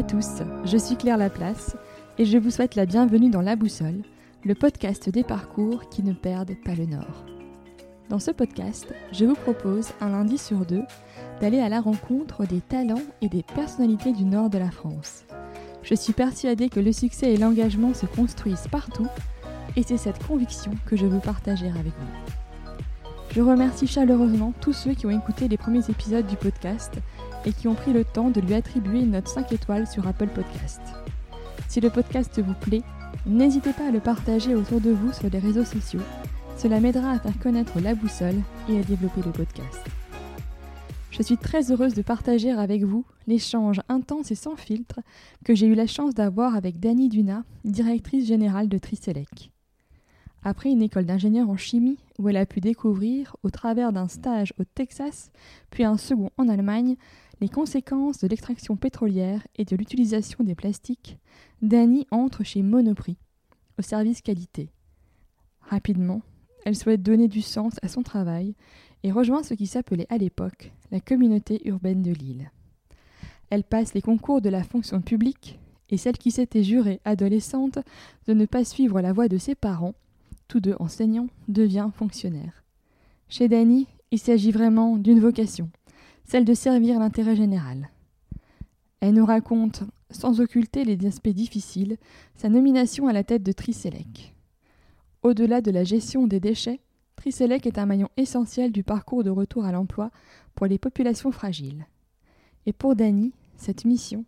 à tous, je suis Claire Laplace et je vous souhaite la bienvenue dans La Boussole, le podcast des parcours qui ne perdent pas le nord. Dans ce podcast, je vous propose un lundi sur deux d'aller à la rencontre des talents et des personnalités du nord de la France. Je suis persuadée que le succès et l'engagement se construisent partout et c'est cette conviction que je veux partager avec vous. Je remercie chaleureusement tous ceux qui ont écouté les premiers épisodes du podcast et qui ont pris le temps de lui attribuer une note 5 étoiles sur Apple Podcast. Si le podcast vous plaît, n'hésitez pas à le partager autour de vous sur les réseaux sociaux. Cela m'aidera à faire connaître la boussole et à développer le podcast. Je suis très heureuse de partager avec vous l'échange intense et sans filtre que j'ai eu la chance d'avoir avec Dani Duna, directrice générale de Tricelec. Après une école d'ingénieur en chimie où elle a pu découvrir, au travers d'un stage au Texas, puis un second en Allemagne, les conséquences de l'extraction pétrolière et de l'utilisation des plastiques, Dani entre chez Monoprix, au service qualité. Rapidement, elle souhaite donner du sens à son travail et rejoint ce qui s'appelait à l'époque la communauté urbaine de Lille. Elle passe les concours de la fonction publique et celle qui s'était jurée adolescente de ne pas suivre la voie de ses parents, tous deux enseignants, devient fonctionnaire. Chez Dany, il s'agit vraiment d'une vocation, celle de servir l'intérêt général. Elle nous raconte, sans occulter les aspects difficiles, sa nomination à la tête de Tricelec. Au-delà de la gestion des déchets, Tricelec est un maillon essentiel du parcours de retour à l'emploi pour les populations fragiles. Et pour Dany, cette mission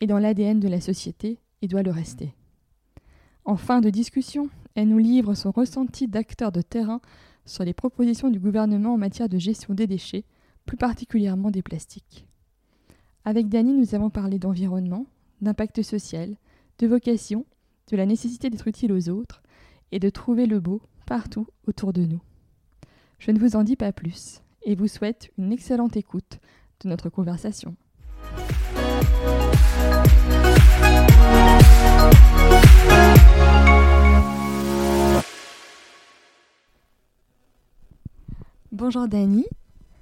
est dans l'ADN de la société et doit le rester. En fin de discussion, elle nous livre son ressenti d'acteur de terrain sur les propositions du gouvernement en matière de gestion des déchets, plus particulièrement des plastiques. Avec Dany, nous avons parlé d'environnement, d'impact social, de vocation, de la nécessité d'être utile aux autres et de trouver le beau partout autour de nous. Je ne vous en dis pas plus et vous souhaite une excellente écoute de notre conversation. Bonjour Dani.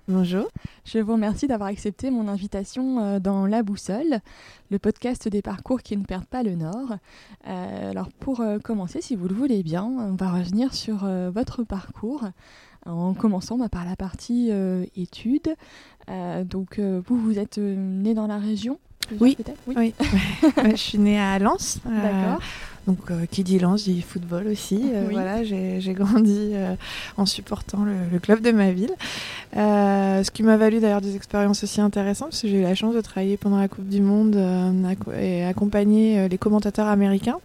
Bonjour. Je vous remercie d'avoir accepté mon invitation euh, dans La Boussole, le podcast des parcours qui ne perdent pas le nord. Euh, alors pour euh, commencer, si vous le voulez bien, on va revenir sur votre parcours en commençant bah, par la partie études. donc vous, vous êtes né dans la région oui, oui. oui. je suis née à Lens. D'accord. Donc, euh, qui dit Lens dit football aussi. Euh, voilà, j'ai grandi euh, en supportant le, club de ma ville. ce qui m'a valu d'ailleurs des expériences aussi intéressantes, parce que j'ai eu la chance de travailler pendant la Coupe du Monde et accompagner les commentateurs américains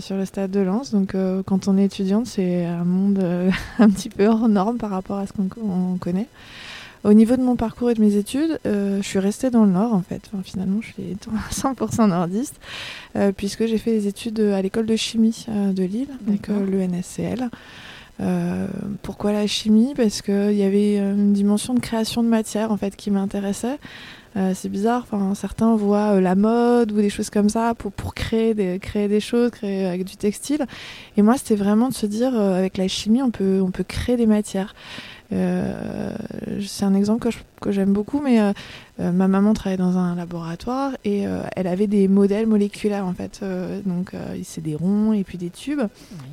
sur le stade de Lens. Donc, quand on est étudiante, c'est un monde un petit peu hors norme par rapport à ce qu'on connaît. Au niveau de mon parcours et de mes études, euh, je suis restée dans le Nord en fait. finalement, je suis 100% nordiste, euh, puisque j'ai fait des études à l'école de chimie euh, de Lille, donc l'ENSCL. pourquoi la chimie? Parce qu'il y avait une dimension de création de matière en fait qui m'intéressait. c'est bizarre, enfin, certains voient la mode ou des choses comme ça pour, pour créer, des, créer des choses, créer avec du textile. Et moi, c'était vraiment de se dire, avec la chimie, on peut, on peut créer des matières. Euh, c'est un exemple que, j'aime beaucoup, mais euh, euh, ma maman travaillait dans un laboratoire et elle avait des modèles moléculaires en fait. donc c'est des ronds et puis des tubes.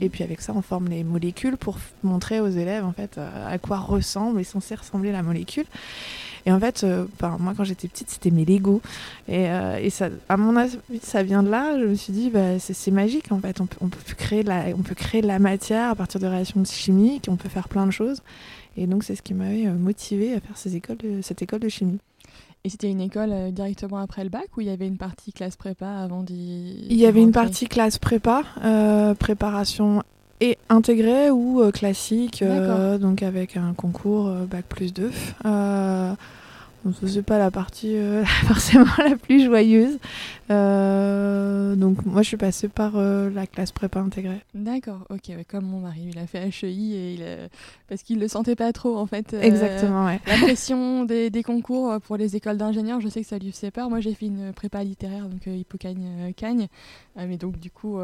Et puis avec ça, on forme les molécules pour montrer aux élèves en fait à quoi ressemble et censé ressembler la molécule. Et en fait, ben, moi, quand j'étais petite, c'était mes Lego. Et, et, ça, à mon avis, ça vient de là. Je me suis dit, bah, c'est magique, en fait. On peut, on peut, créer la, on peut créer de la matière à partir de réactions chimiques. On peut faire plein de choses. Et donc, c'est ce qui m'avait euh, motivé à faire ces écoles cette école de chimie. Et c'était une école euh, directement après le bac ou il y avait une partie classe prépa avant d'y. Il y avait une partie classe prépa, euh, préparation et intégrée ou classique, donc avec un concours bac plus 2. Donc c'est pas la partie euh, forcément la plus joyeuse. Euh, donc moi je suis passée par euh, la classe prépa intégrée. D'accord, ok, comme mon mari, il a fait HEI et il parce qu'il le sentait pas trop en fait. Exactement, ouais. La pression des, des, concours pour les écoles d'ingénieurs, je sais que ça lui faisait peur. Moi j'ai fait une prépa littéraire, donc Hippocagne Cagne, mais donc du coup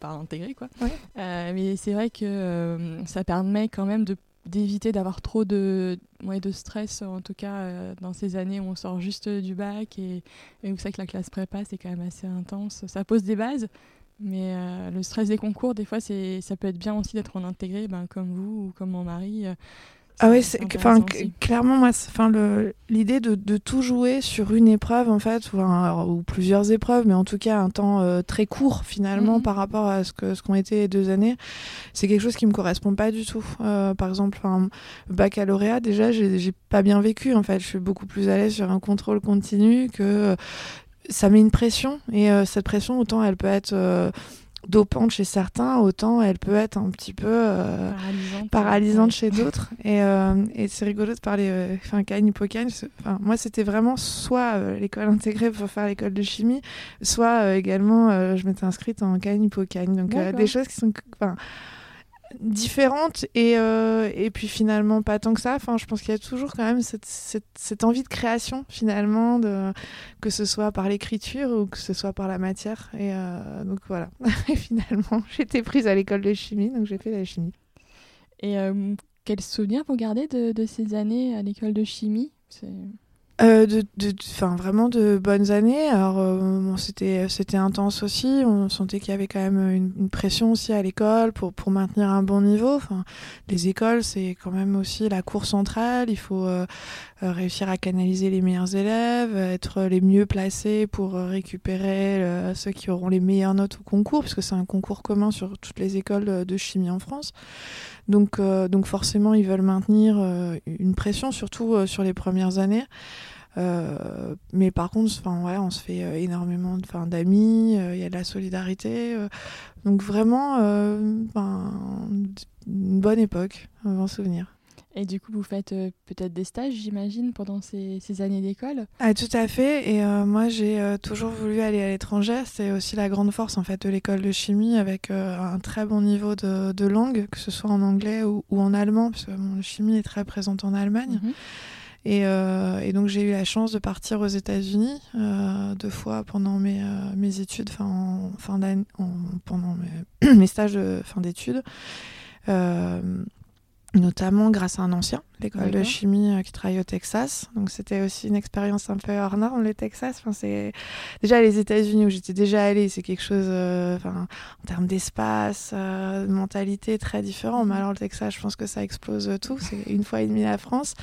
pas intégré quoi. mais c'est vrai que ça permet quand même de d'éviter d'avoir trop de, de stress, en tout cas euh, dans ces années où on sort juste du bac et, où c'est que la classe prépa, c'est quand même assez intense. Ça pose des bases, mais euh, le stress des concours, des fois, ça peut être bien aussi d'être en intégré, ben, comme vous ou comme mon mari. Ah oui, enfin clairement moi, enfin l'idée de, de, tout jouer sur une épreuve en fait, ou, ou plusieurs épreuves, mais en tout cas un temps euh, très court finalement mhm. par rapport à ce que ce qu'ont été les deux années, c'est quelque chose qui me correspond pas du tout. Euh, par exemple, un baccalauréat déjà, j'ai pas bien vécu en fait. Je suis beaucoup plus à l'aise sur un contrôle continu que ça met une pression et euh, cette pression autant elle peut être dopante chez certains, autant elle peut être un petit peu euh, paralysante, chez d'autres. Et, euh, et c'est rigolo de parler euh, enfin Cagne Hippocagne. Enfin, moi, c'était vraiment soit l'école intégrée pour faire l'école de chimie, soit également je m'étais inscrite en Cagne Hippocagne. Donc des choses qui sont différentes et, euh, et puis finalement pas tant que ça. Enfin, je pense qu'il y a toujours quand même cette, cette, envie de création finalement, que ce soit par l'écriture ou que ce soit par la matière. Et euh, donc voilà. et finalement, j'étais prise à l'école de chimie, donc j'ai fait la chimie. Et euh, quels souvenirs vous gardez de, de ces années à l'école de chimie? Euh, de, vraiment de bonnes années. Alors, euh, c'était, c'était intense aussi. On sentait qu'il y avait quand même une, pression aussi à l'école pour, pour maintenir un bon niveau. Enfin, les écoles, c'est quand même aussi la cour centrale. Il faut euh, réussir à canaliser les meilleurs élèves, être les mieux placés pour récupérer ceux qui auront les meilleures notes au concours, puisque c'est un concours commun sur toutes les écoles de chimie en France. Donc, donc forcément, ils veulent maintenir une pression, surtout sur les premières années. Euh, mais par contre, enfin ouais, on se fait euh, énormément d'amis, euh, il y a de la solidarité. donc vraiment, une bonne époque, un bon souvenir. Et du coup, vous faites peut-être des stages, j'imagine, pendant ces, ces années d'école? Ah, Tout à fait. Et moi, j'ai toujours voulu aller à l'étranger. C'est aussi la grande force en fait de l'école de chimie, avec un très bon niveau de, de, langue, que ce soit en anglais ou, ou en allemand, parce que la chimie est très présente en Allemagne. Euh, et, donc j'ai eu la chance de partir aux États-Unis euh, deux fois pendant mes, euh, mes études, fin, fin pendant mes, mes, stages de fin d'études notamment grâce à un ancien, l'école de chimie euh, qui travaille au Texas. Donc c'était aussi une expérience un peu hors norme, le Texas. Enfin, c'est déjà les États-Unis où j'étais déjà allée, c'est quelque chose, euh, en termes d'espace, euh, de mentalité très différent. Mais alors le Texas, je pense que ça explose tout. C'est une fois et demie la France,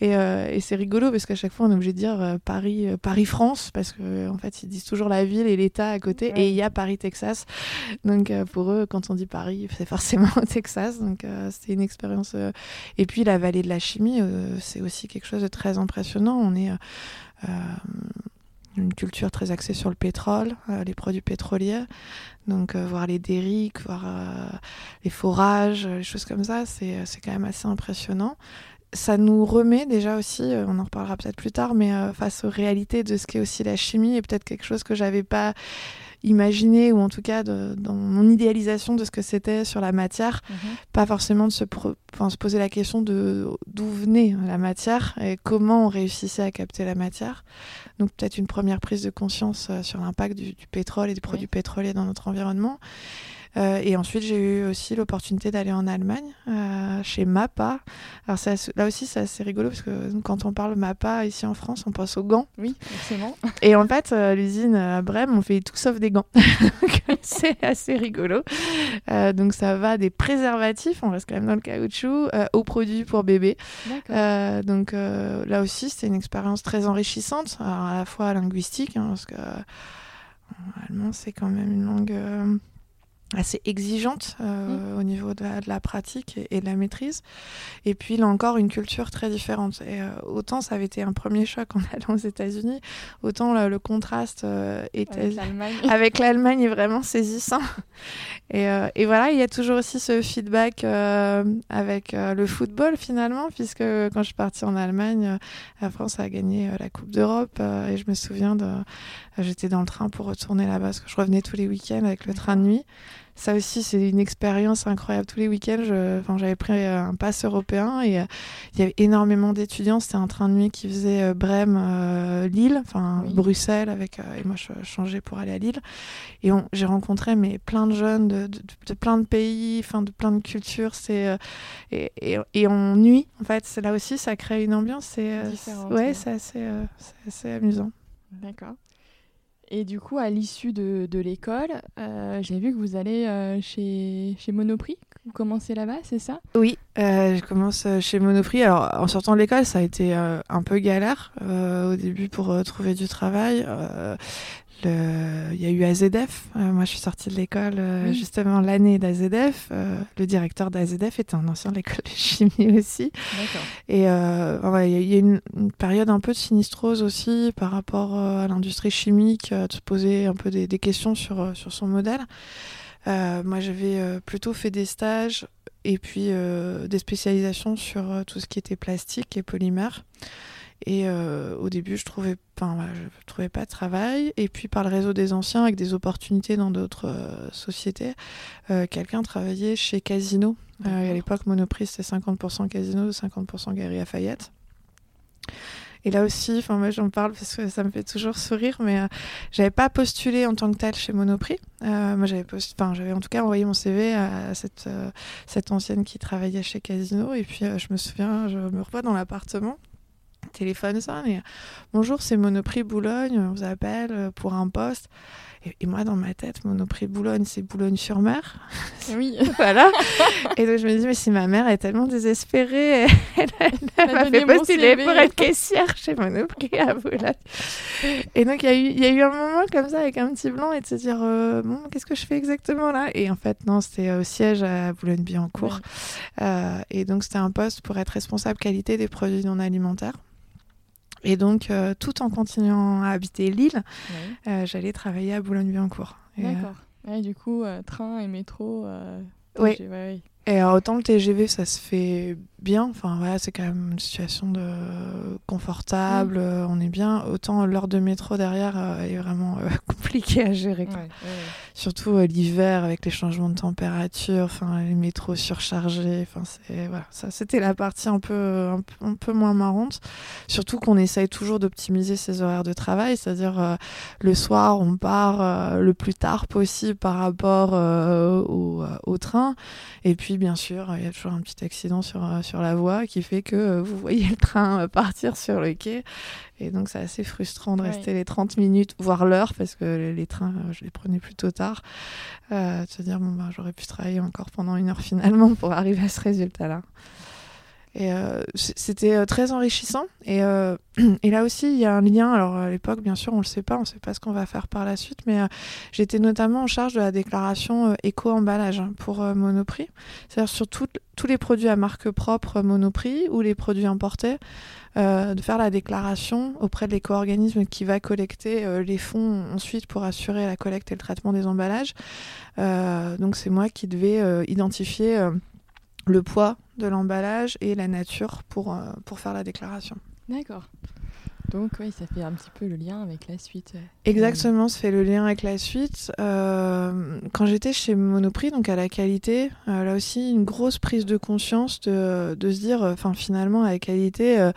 et, et c'est rigolo parce qu'à chaque fois on est obligé de dire Paris, Paris-France parce que en fait ils disent toujours la ville et l'État à côté, et il y a Paris-Texas. Donc pour eux, quand on dit Paris, c'est forcément au Texas. Donc c'était une expérience euh, et puis la vallée de la chimie, euh, c'est aussi quelque chose de très impressionnant. On est euh, une culture très axée sur le pétrole, les produits pétroliers. Donc voir les dériques, voir les forages, les choses comme ça, c'est quand même assez impressionnant ça nous remet déjà aussi, on en reparlera peut-être plus tard, mais face aux réalités de ce qu'est aussi la chimie et peut-être quelque chose que j'avais pas imaginer, ou en tout cas dans mon idéalisation de ce que c'était sur la matière, mhm. pas forcément de se, se poser la question de d'où venait la matière et comment on réussissait à capter la matière. Donc peut-être une première prise de conscience euh, sur l'impact du, pétrole et des produits pétroliers dans notre environnement. Euh, et ensuite, j'ai eu aussi l'opportunité d'aller en Allemagne, euh, chez MAPA. Alors là aussi, c'est assez rigolo parce que quand on parle MAPA ici en France, on pense aux gants. Oui, forcément. Et en fait, euh, l'usine à Brême, on fait tout sauf des gants. c'est assez rigolo. donc ça va des préservatifs, on reste quand même dans le caoutchouc, aux produits pour bébés. donc là aussi, c'était une expérience très enrichissante, à la fois linguistique, hein, parce que allemand, c'est quand même une langue assez exigeante euh, mmh. au niveau de la, pratique et, de la maîtrise. Et puis là encore, une culture très différente. Et euh, autant ça avait été un premier choc en allant aux États-Unis, autant le contraste euh, était avec l'Allemagne est vraiment saisissant. Et, et, voilà, il y a toujours aussi ce feedback avec le football finalement, puisque quand je suis partie en Allemagne, la France a gagné la Coupe d'Europe et je me souviens de, j'étais dans le train pour retourner là-bas parce que je revenais tous les week-ends avec le train de nuit ça aussi, c'est une expérience incroyable. Tous les week-ends, j'avais pris un pass européen et il y avait énormément d'étudiants. C'était un train de nuit qui faisait Brême-Lille, enfin Bruxelles, avec, et moi je changeais pour aller à Lille. Et j'ai rencontré mais, plein de jeunes de, de, plein de pays, enfin de plein de cultures. C'est, et, et, et, en nuit, en fait, là aussi, ça crée une ambiance. C'est, ouais, c'est assez, assez amusant. D'accord. Et du coup, à l'issue de, de l'école, euh, j'ai vu que vous allez euh, chez, chez Monoprix. Vous commencez là-bas, c'est ça? Oui, euh, je commence chez Monoprix. Alors, en sortant de l'école, ça a été un peu galère au début pour trouver du travail il y a eu AZF. Euh, moi, je suis sortie de l'école euh, justement l'année d'AZF. Euh, le directeur d'AZF était un ancien de l'école de chimie aussi. Et il y a, une, une, période un peu de sinistrose aussi par rapport à l'industrie chimique, de se poser un peu des, des questions sur, sur son modèle. moi, j'avais plutôt fait des stages et puis des spécialisations sur tout ce qui était plastique et polymère. Et euh, au début, je trouvais, enfin, je trouvais pas de travail. Et puis par le réseau des anciens, avec des opportunités dans d'autres euh, sociétés, euh, quelqu'un travaillait chez Casino. à l'époque, Monoprix, c'était 50% Casino, 50% Galerie Lafayette. Et là aussi, enfin moi j'en parle parce que ça me fait toujours sourire, mais j'avais pas postulé en tant que tel chez Monoprix. moi j'avais enfin j'avais en tout cas envoyé mon CV à cette cette ancienne qui travaillait chez Casino. Et puis je me souviens, je me revois dans l'appartement téléphone ça, mais bonjour, c'est Monoprix Boulogne, on vous appelle euh, pour un poste. Et, moi, dans ma tête, Monoprix Boulogne, c'est Boulogne-sur-Mer. Oui. voilà. et donc, je me dis, mais si ma mère est tellement désespérée, elle, m'a fait postuler pour être caissière chez Monoprix à Boulogne. Et donc, il y, a eu un moment comme ça, avec un petit blanc, et de se dire, euh, bon, qu'est-ce que je fais exactement là? Et en fait, non, c'était au siège à Boulogne-Billancourt. Euh, et donc, c'était un poste pour être responsable qualité des produits non alimentaires. Et donc, euh, tout en continuant à habiter Lille, euh, j'allais travailler à Boulogne-Billancourt. Euh, D'accord. du coup, train et métro. oui. Et autant le TGV, ça se fait bien. Enfin, voilà, c'est quand même une situation de confortable. Mm. on est bien. Autant l'heure de métro derrière est vraiment compliquée à gérer. Surtout l'hiver avec les changements de température, enfin les métros surchargés. Enfin, c'est voilà, ça c'était la partie un peu, un, peu moins marrante. Surtout qu'on essaye toujours d'optimiser ses horaires de travail, c'est-à-dire le soir on part le plus tard possible par rapport au, au train, et puis bien sûr, il y a toujours un petit accident sur, euh, sur la voie qui fait que euh, vous voyez le train euh, partir sur le quai. Et donc, c'est assez frustrant de rester les 30 minutes, voire l'heure, parce que les, trains, je les prenais plutôt tard. de se dire, bon, ben, j'aurais pu travailler encore pendant une heure finalement pour arriver à ce résultat-là. Et euh, c'était euh, très enrichissant. Et, euh, et, là aussi, il y a un lien. Alors, à l'époque, bien sûr, on ne le sait pas, on ne sait pas ce qu'on va faire par la suite, mais j'étais notamment en charge de la déclaration éco-emballage hein, pour Monoprix. C'est-à-dire sur tous les produits à marque propre Monoprix ou les produits importés, de faire la déclaration auprès de l'éco-organisme qui va collecter les fonds ensuite pour assurer la collecte et le traitement des emballages. donc, c'est moi qui devais identifier le poids de l'emballage et la nature pour, euh, pour faire la déclaration. D'accord. Donc oui, ça fait un petit peu le lien avec la suite. Exactement, ça fait le lien avec la suite. Euh, quand j'étais chez Monoprix, donc à la qualité, euh, là aussi une grosse prise de conscience de, de se dire, enfin finalement à la qualité,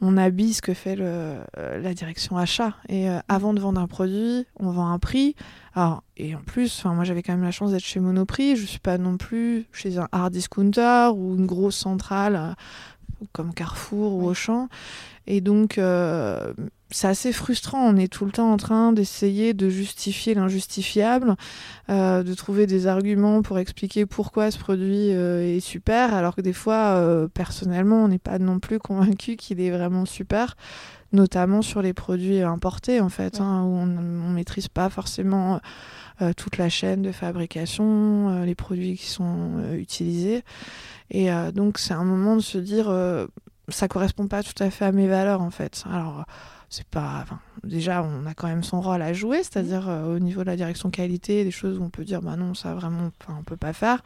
on habille ce que fait le, la direction achat. Et avant de vendre un produit, on vend un prix. Alors, et en plus, moi j'avais quand même la chance d'être chez Monoprix, je suis pas non plus chez un hard discounter ou une grosse centrale euh, comme Carrefour ou Auchan. Et donc, euh, c'est assez frustrant. On est tout le temps en train d'essayer de justifier l'injustifiable, euh, de trouver des arguments pour expliquer pourquoi ce produit est super, alors que des fois, personnellement, on n'est pas non plus convaincu qu'il est vraiment super notamment sur les produits importés en fait, hein, où on ne maîtrise pas forcément euh, toute la chaîne de fabrication, euh, les produits qui sont euh, utilisés. Et donc c'est un moment de se dire, ça correspond pas tout à fait à mes valeurs en fait. Alors c'est pas déjà on a quand même son rôle à jouer c'est-à-dire au niveau de la direction qualité des choses où on peut dire bah non ça vraiment on peut pas faire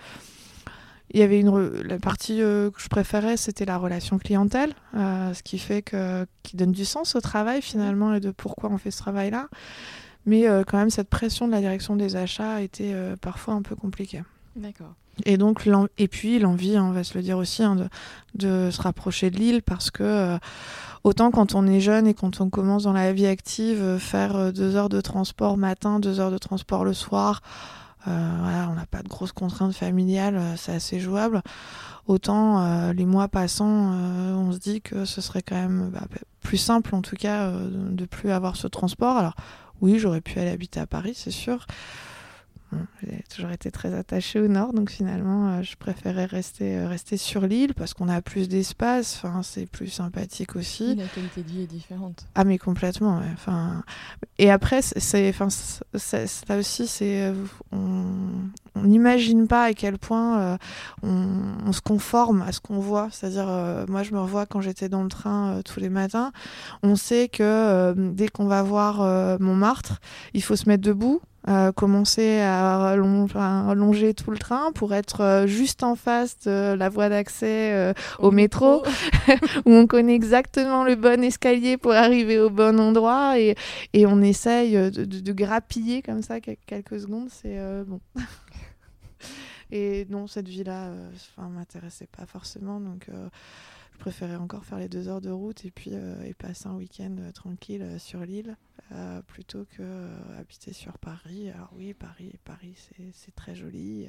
il y avait une la partie euh, que je préférais, c'était la relation clientèle, euh, ce qui fait que qui donne du sens au travail finalement et de pourquoi on fait ce travail-là. Mais quand même, cette pression de la direction des achats était parfois un peu compliquée. D'accord. Et donc, et puis l'envie, hein, on va se le dire aussi, hein, de, se rapprocher de l'île parce que autant quand on est jeune et quand on commence dans la vie active, faire deux heures de transport matin, deux heures de transport le soir, on n'a pas de grosses contraintes familiales, c'est assez jouable. Autant euh, les mois passant, euh, on se dit que ce serait quand même bah, plus simple en tout cas euh, de plus avoir ce transport. Alors oui, j'aurais pu aller habiter à Paris, c'est sûr j'ai toujours été très attachée au nord, donc finalement, euh, je préférais rester, euh, rester sur l'île parce qu'on a plus d'espace, enfin, c'est plus sympathique aussi. la qualité de vie est différente. Ah, mais complètement, enfin... Et après, c'est, enfin, ça aussi, c'est... Euh, on n'imagine pas à quel point on, se conforme à ce qu'on voit. C'est-à-dire, moi, je me revois quand j'étais dans le train tous les matins. On sait que dès qu'on va voir Montmartre, il faut se mettre debout commencer à allonger, tout le train pour être euh, juste en face de la voie d'accès euh, au, métro, où on connaît exactement le bon escalier pour arriver au bon endroit et, et on essaye de, de, grappiller comme ça quelques secondes. C'est euh, bon. et non, cette vie-là, enfin, m'intéressait pas forcément, donc je préférais encore faire les deux heures de route et puis et passer un week-end tranquille sur l'île. Euh, plutôt que euh, habiter sur Paris. Alors oui, Paris, Paris c'est très joli.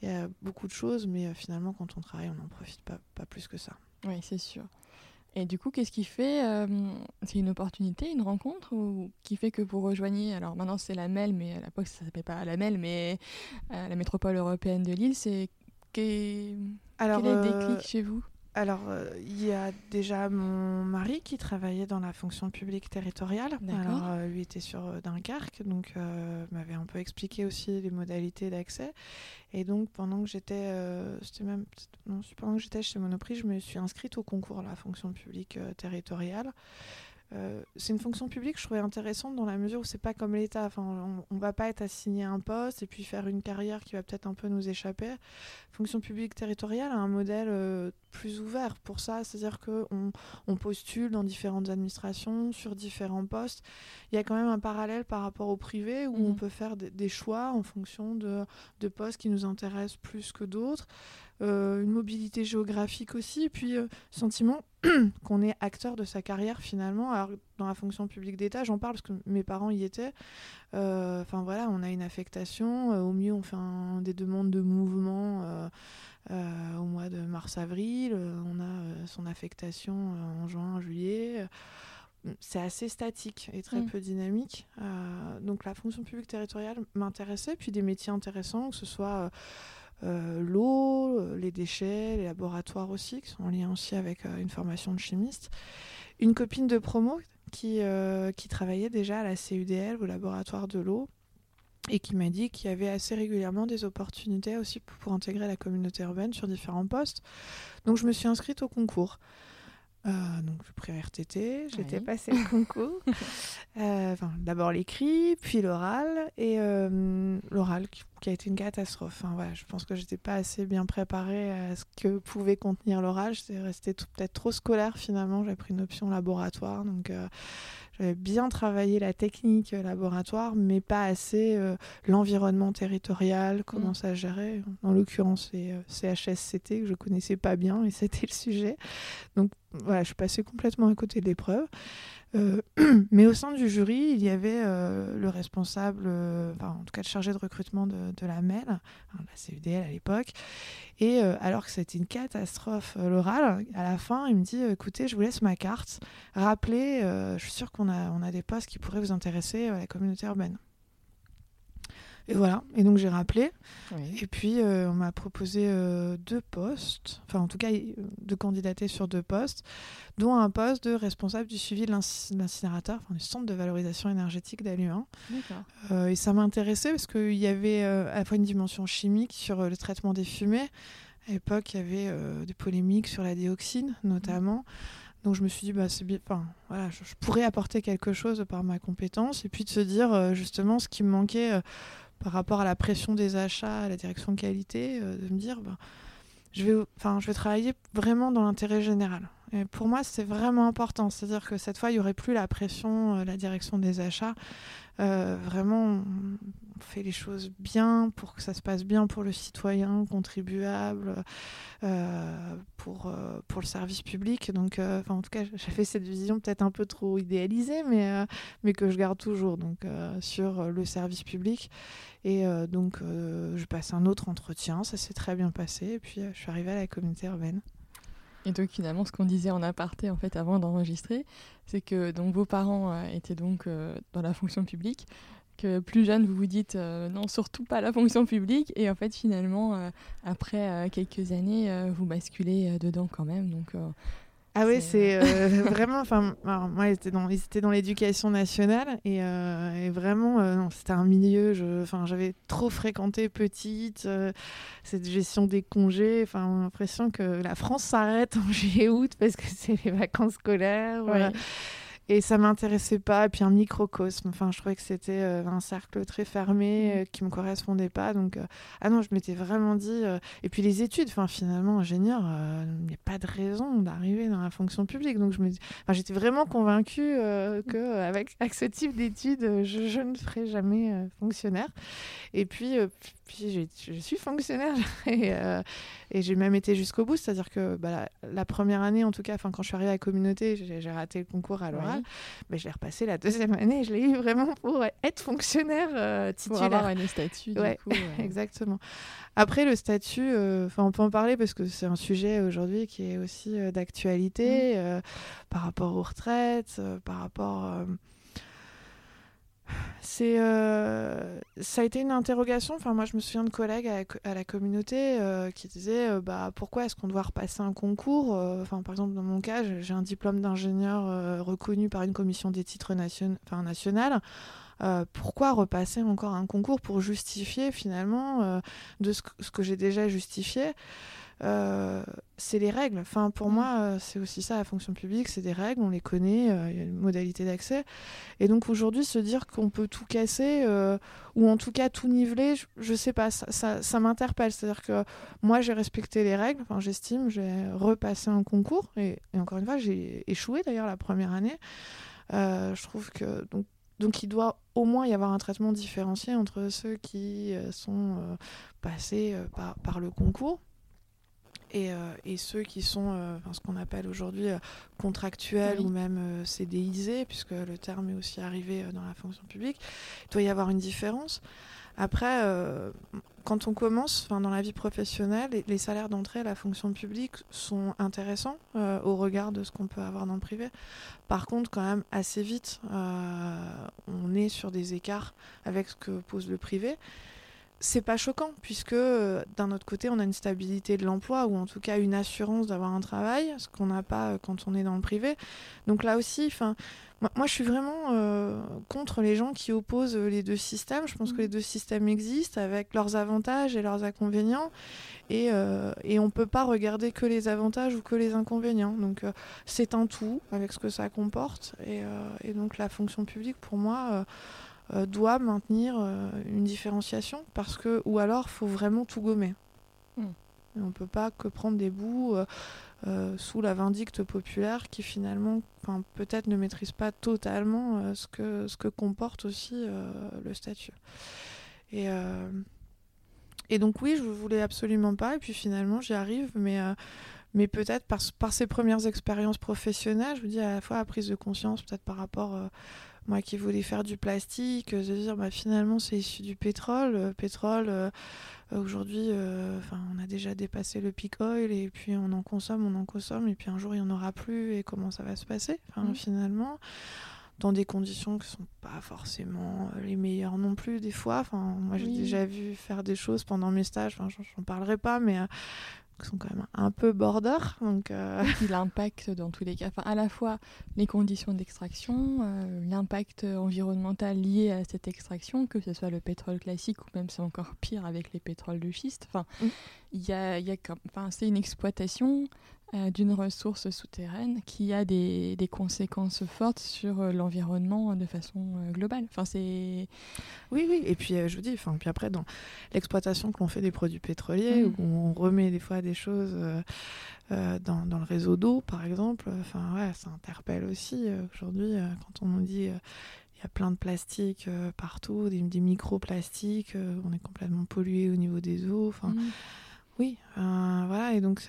Il y a beaucoup de choses, mais euh, finalement, quand on travaille, on n'en profite pas, pas plus que ça. Oui, c'est sûr. Et du coup, qu'est-ce qui fait C'est une opportunité, une rencontre ou qui fait que vous rejoignez? Alors maintenant, c'est la MEL, mais à l'époque, ça s'appelait pas la MEL, mais la métropole européenne de Lille. C'est quel est le déclic chez vous? Alors, euh, il y a déjà mon mari qui travaillait dans la fonction publique territoriale. Alors, euh, lui était sur euh, Dunkerque, donc m'avait un peu expliqué aussi les modalités d'accès. Et donc, pendant que j'étais, c'était même, non, pendant que j'étais chez Monoprix, je me suis inscrite au concours de la fonction publique territoriale. Euh, c'est une fonction publique, je trouvais intéressante dans la mesure où c'est pas comme l'État. Enfin, on, ne va pas être assigné à un poste et puis faire une carrière qui va peut-être un peu nous échapper. Fonction publique territoriale a un modèle euh, plus ouvert pour ça, c'est-à-dire qu'on on postule dans différentes administrations, sur différents postes. Il y a quand même un parallèle par rapport au privé où on mhm. peut faire des, choix en fonction de, de postes qui nous intéressent plus que d'autres. Euh, une mobilité géographique aussi, puis euh, sentiment qu'on est acteur de sa carrière finalement. Alors, dans la fonction publique d'État, j'en parle parce que mes parents y étaient. Euh, enfin voilà, on a une affectation. au mieux, on fait des demandes de mouvement au mois de mars-avril. on a son affectation en juin-juillet c'est assez statique et très mm. peu dynamique. donc la fonction publique territoriale m'intéressait, puis des métiers intéressants, que ce soit euh, l'eau, euh, les déchets, les laboratoires aussi, qui sont en lien aussi avec euh, une formation de chimiste. Une copine de promo qui, qui travaillait déjà à la CUDL, au laboratoire de l'eau, et qui m'a dit qu'il y avait assez régulièrement des opportunités aussi pour intégrer la communauté urbaine sur différents postes. Donc je me suis inscrite au concours. Euh, donc j'ai pris RTT, j'étais passé le concours. Euh, d'abord l'écrit, puis l'oral. Et euh, l'oral qui, a été une catastrophe. Voilà, je pense que j'étais pas assez bien préparée à ce que pouvait contenir l'oral. J'étais restée peut-être trop scolaire finalement. J'ai pris une option laboratoire. Donc j'avais bien travaillé la technique laboratoire, mais pas assez l'environnement territorial, comment mm. ça gérait. En l'occurrence, c'est CHSCT que je connaissais pas bien et c'était le sujet. Donc voilà, je suis passée complètement à côté de l'épreuve. Euh, mais au sein du jury, il y avait euh, le responsable, euh, enfin, en tout cas le chargé de recrutement de, la MEL, hein, la CUDL à l'époque. Et alors que c'était une catastrophe l'oral, à la fin, il me dit écoutez, je vous laisse ma carte. Rappelez, je suis sûre qu'on a, on a des postes qui pourraient vous intéresser à la communauté urbaine. Et voilà. Et donc j'ai rappelé. Et puis euh, on m'a proposé euh, deux postes, enfin en tout cas de candidater sur deux postes, dont un poste de responsable du suivi de l'incinérateur, enfin du centre de valorisation énergétique d'Aluin. Euh, et ça m'intéressait parce qu'il y avait à la fois une dimension chimique sur le traitement des fumées. À l'époque, il y avait des polémiques sur la dioxine notamment. Donc je me suis dit, bah, c'est bien, enfin, voilà, je, pourrais apporter quelque chose par ma compétence. Et puis de se dire, justement, ce qui me manquait par rapport à la pression des achats, à la direction de qualité, euh, de me dire, bah, je vais, travailler vraiment dans l'intérêt général. Et pour moi, c'est vraiment important. C'est-à-dire que cette fois, il n'y aurait plus la pression, la direction des achats. vraiment, on fait les choses bien pour que ça se passe bien pour le citoyen, contribuable, euh, pour, euh, pour le service public. Donc, euh, en tout cas, j'avais cette vision peut-être un peu trop idéalisée, mais, mais que je garde toujours donc, sur le service public. Et donc, je passe un autre entretien, ça s'est très bien passé, et puis je suis arrivée à la communauté urbaine. Et donc finalement, ce qu'on disait en aparté en fait avant d'enregistrer, c'est que donc vos parents étaient donc dans la fonction publique, que plus jeune, vous vous dites euh, non, surtout pas la fonction publique. Et en fait, finalement, euh, après euh, quelques années, vous basculez dedans quand même. Donc, ah oui, c'est vraiment. Enfin, moi, j'étais dans, dans l'éducation nationale et, vraiment, c'était un milieu. Enfin, j'avais trop fréquenté petite cette gestion des congés. Enfin, l'impression que la France s'arrête en juillet-août parce que c'est les vacances scolaires. Voilà et ça m'intéressait pas. Et puis un microcosme. Enfin je trouvais que c'était euh, un cercle très fermé mm. euh, qui me correspondait pas. Donc euh, ah non je m'étais vraiment dit et puis les études. Enfin finalement ingénieur il n'y a pas de raison d'arriver dans la fonction publique. Donc je me enfin, j'étais vraiment convaincue que avec, avec, ce type d'études je, je, ne ferai jamais fonctionnaire. Et puis puis je suis fonctionnaire et, euh, et j'ai même été jusqu'au bout. C'est-à-dire que bah, la, première année, en tout cas, quand je suis arrivée à la communauté, j'ai raté le concours à l'oral. Mais je l'ai repassé la deuxième année et je l'ai eu vraiment pour être fonctionnaire euh, titulaire. Pour avoir un statut. Du ouais, exactement. Après, le statut, euh, on peut en parler parce que c'est un sujet aujourd'hui qui est aussi d'actualité mmh. par rapport aux retraites, par rapport c'est, euh, ça a été une interrogation. Enfin, moi, je me souviens de collègues à, la communauté euh, qui disaient euh, bah, pourquoi est-ce qu'on doit repasser un concours Enfin, par exemple, dans mon cas, j'ai un diplôme d'ingénieur reconnu par une commission des titres nation... enfin, pourquoi repasser encore un concours pour justifier finalement de ce que j'ai déjà justifié? Euh, c'est les règles. Enfin, pour mm. moi, euh, c'est aussi ça la fonction publique, c'est des règles, on les connaît, euh, il y a une modalité d'accès. Et donc aujourd'hui, se dire qu'on peut tout casser ou en tout cas tout niveler, je, sais pas, ça, ça, m'interpelle. C'est-à-dire que moi, j'ai respecté les règles, enfin, j'estime, j'ai repassé un concours et, encore une fois, j'ai échoué d'ailleurs la première année. je trouve que donc donc il doit au moins y avoir un traitement différencié entre ceux qui sont passés par, par, le concours euh, et, ceux qui sont euh, ce qu'on appelle aujourd'hui euh, contractuels ou même CDIsés, puisque le terme est aussi arrivé dans la fonction publique, il doit y avoir une différence. Après, quand on commence dans la vie professionnelle, les, salaires d'entrée à la fonction publique sont intéressants au regard de ce qu'on peut avoir dans le privé. Par contre, quand même, assez vite, on est sur des écarts avec ce que pose le privé c'est pas choquant puisque euh, d'un autre côté on a une stabilité de l'emploi ou en tout cas une assurance d'avoir un travail, ce qu'on n'a pas euh, quand on est dans le privé. Donc là aussi, enfin, moi, je suis vraiment euh, contre les gens qui opposent les deux systèmes. Je pense que les mmh. deux systèmes existent avec leurs avantages et leurs inconvénients et, et on peut pas regarder que les avantages ou que les inconvénients. Donc c'est un tout avec ce que ça comporte et, et donc la fonction publique pour moi doit maintenir euh, une différenciation parce que ou alors faut vraiment tout gommer. Hmm. On ne peut pas que prendre des bouts euh, sous la vindicte populaire qui finalement peut-être ne maîtrise pas totalement ce, que, ce que comporte aussi le statut. Et, et donc oui, je ne voulais absolument pas, et puis finalement j'y arrive, mais, mais peut-être par, par ces premières expériences professionnelles, je vous dis à la fois la prise de conscience, peut-être par rapport moi qui voulais faire du plastique, de dire bah, finalement c'est issu du pétrole. Euh, pétrole, euh, aujourd'hui, euh, on a déjà dépassé le peak oil et puis on en consomme, on en consomme et puis un jour il n'y en aura plus et comment ça va se passer mmh. finalement dans des conditions qui sont pas forcément les meilleures non plus des fois. Enfin, moi j'ai déjà vu faire des choses pendant mes stages, enfin, j'en parlerai pas, mais qui sont quand même un peu border. Donc, euh... L'impact dans tous les cas, enfin, à la fois les conditions d'extraction, euh, l'impact environnemental lié à cette extraction, que ce soit le pétrole classique ou même c'est encore pire avec les pétroles de schiste. Enfin, mm. y a, y a enfin, c'est une exploitation euh, d'une ressource souterraine qui a des, des conséquences fortes sur euh, l'environnement de façon euh, globale. Enfin, c'est... Oui, oui, et puis je vous dis, enfin, puis après, dans l'exploitation que l'on fait des produits pétroliers, mm. où on remet des fois des choses dans, dans, le réseau d'eau, par exemple, enfin, ouais, ça interpelle aussi aujourd'hui quand on nous dit il y a plein de plastique partout, des, des microplastiques, on est complètement pollué au niveau des eaux. Enfin, mm. oui, voilà, et donc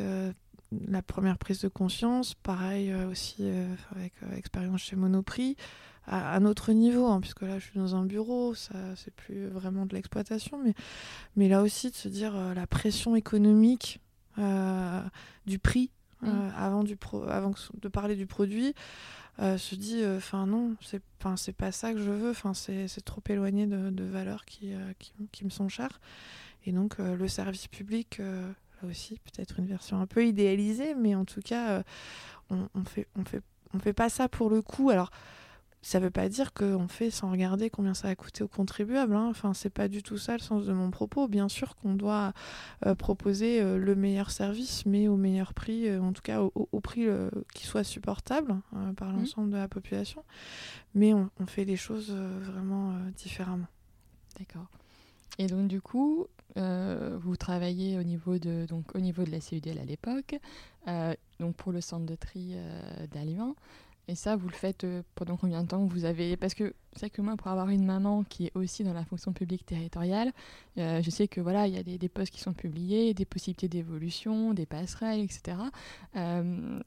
la première prise de conscience, pareil euh, aussi euh, avec euh, expérience chez Monoprix, à un autre niveau, hein, puisque là je suis dans un bureau, ça c'est plus vraiment de l'exploitation, mais, mais là aussi de se dire la pression économique du prix mmh. avant, du avant de parler du produit, se dit enfin non, c'est pas ça que je veux, c'est trop éloigné de, de valeurs qui, qui, qui, me sont chères. Et donc le service public aussi, peut-être une version un peu idéalisée, mais en tout cas, euh, on, on, fait, on, fait, on fait pas ça pour le coup. Alors, ça veut pas dire qu'on fait sans regarder combien ça a coûté aux contribuables. Hein. Enfin, c'est pas du tout ça le sens de mon propos. Bien sûr qu'on doit euh, proposer euh, le meilleur service, mais au meilleur prix, en tout cas au, prix qui soit supportable par mmh. l'ensemble de la population. Mais on, on fait les choses vraiment différemment. D'accord. Et donc du coup, euh, vous travaillez au niveau de, donc, au niveau de la CUDL à l'époque, euh, donc pour le centre de tri euh. Et ça, vous le faites pendant combien de temps vous avez Parce que c'est que moi, pour avoir une maman qui est aussi dans la fonction publique territoriale, je sais que voilà, il y a des, postes qui sont publiés, des possibilités d'évolution, des passerelles, etc.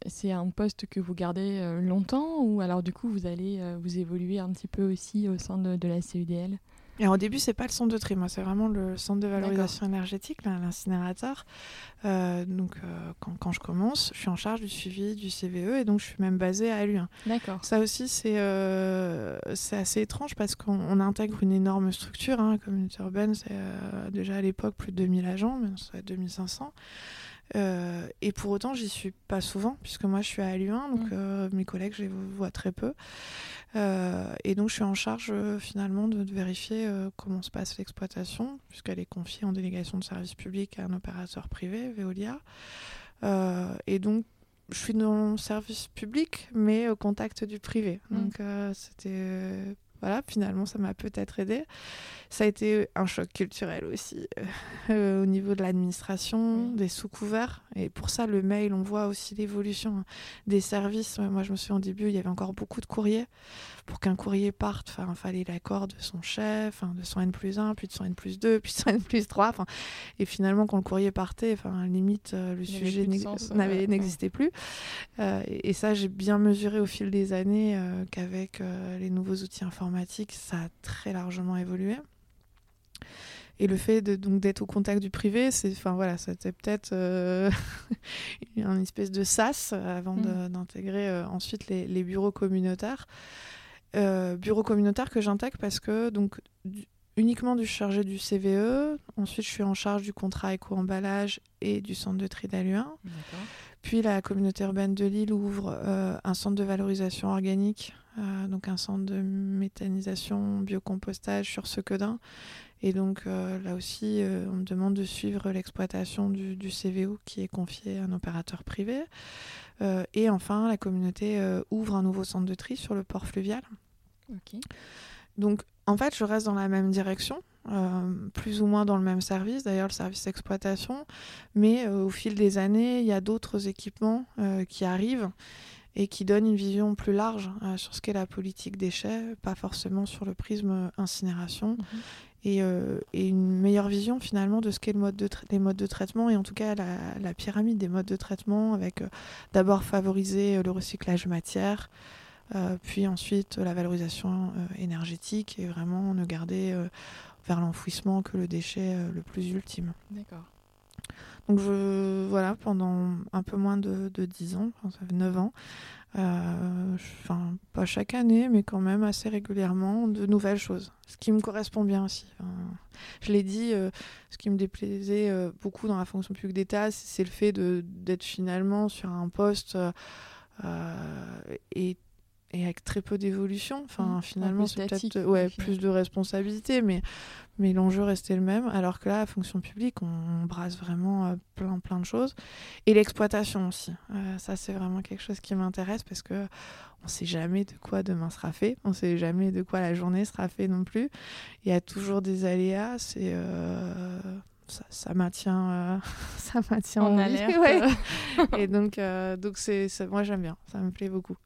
c'est un poste que vous gardez longtemps ou alors du coup vous allez vous évoluer un petit peu aussi au sein de la CUDL et au début, c'est pas le centre de tri, moi, c'est vraiment le centre de valorisation énergétique, l'incinérateur. Euh, donc, euh, quand, quand, je commence, je suis en charge du suivi du CVE et donc je suis même basée à Lyon. D'accord. Ça aussi, c'est euh, c'est assez étrange parce qu'on intègre une énorme structure. Hein, communauté urbaine, c'est déjà à l'époque plus de 2000 agents, mais c'est 2500. Euh, et pour autant, j'y suis pas souvent, puisque moi je suis à Lyon, donc mm. euh, mes collègues, je les vois très peu. Euh, et donc je suis en charge finalement de, vérifier comment se passe l'exploitation, puisqu'elle est confiée en délégation de service public à un opérateur privé, Veolia. et donc je suis dans le service public, mais au contact du privé. Mm. Donc c'était voilà, finalement, ça m'a peut-être aidé. Ça a été un choc culturel aussi euh, au niveau de l'administration, des sous-couverts. Et pour ça, le mail, on voit aussi l'évolution des services. Moi, je me souviens au début, il y avait encore beaucoup de courriers. Pour qu'un courrier parte, il fallait l'accord de son chef, de son N plus 1, puis de son N plus 2, puis de son N plus 3. Et finalement, quand le courrier partait, limite, euh, le sujet n'existait plus. Euh, et, ça, j'ai bien mesuré au fil des années qu'avec les nouveaux outils informatiques, ça a très largement évolué. Et le fait de, donc d'être au contact du privé, c'est, enfin voilà, c'était peut-être euh, une espèce de sas avant mm. d'intégrer euh, ensuite les, bureaux communautaires. Euh, bureaux communautaires que j'intègre parce que donc uniquement du chargé du CVE. Ensuite, je suis en charge du contrat éco-emballage et du centre de tri d'Aluin. Puis la communauté urbaine de Lille ouvre un centre de valorisation organique, donc un centre de méthanisation, biocompostage sur Sequedin, et donc euh, là aussi, euh, on me demande de suivre l'exploitation du, CVO qui est confié à un opérateur privé. Euh, et enfin, la communauté ouvre un nouveau centre de tri sur le port fluvial. Donc en fait, je reste dans la même direction. plus ou moins dans le même service, d'ailleurs le service d'exploitation, mais au fil des années, il y a d'autres équipements qui arrivent et qui donnent une vision plus large sur ce qu'est la politique déchets, pas forcément sur le prisme incinération. Mhm et, euh, et, une meilleure vision finalement de ce qu'est le mode de les modes de traitement et en tout cas la, la pyramide des modes de traitement avec euh, d'abord favoriser euh, le recyclage matière, puis ensuite la valorisation énergétique et vraiment ne garder vers l'enfouissement que le déchet le plus ultime. D'accord. Donc je, voilà, pendant un peu moins de, de 10 ans, ça fait 9 ans, enfin, pas chaque année, mais quand même assez régulièrement, de nouvelles choses. Ce qui me correspond bien aussi. je l'ai dit, euh, ce qui me déplaisait euh, beaucoup dans la fonction publique d'État, c'est le fait d'être finalement sur un poste et et avec très peu d'évolution. Enfin, Mmh. finalement, c'est peut-être ouais, final. plus de responsabilité, mais, mais l'enjeu restait le même. Alors que là, la fonction publique, on, on brasse vraiment euh, plein, plein de choses. Et l'exploitation aussi. Euh, ça, c'est vraiment quelque chose qui m'intéresse parce que on sait jamais de quoi demain sera fait. On sait jamais de quoi la journée sera fait non plus. Il y a toujours des aléas. C'est. euh, ça, ça maintient, euh, ça maintient En vie. alerte. Ouais. Et donc, euh, donc c'est- moi j'aime bien, ça me plaît beaucoup.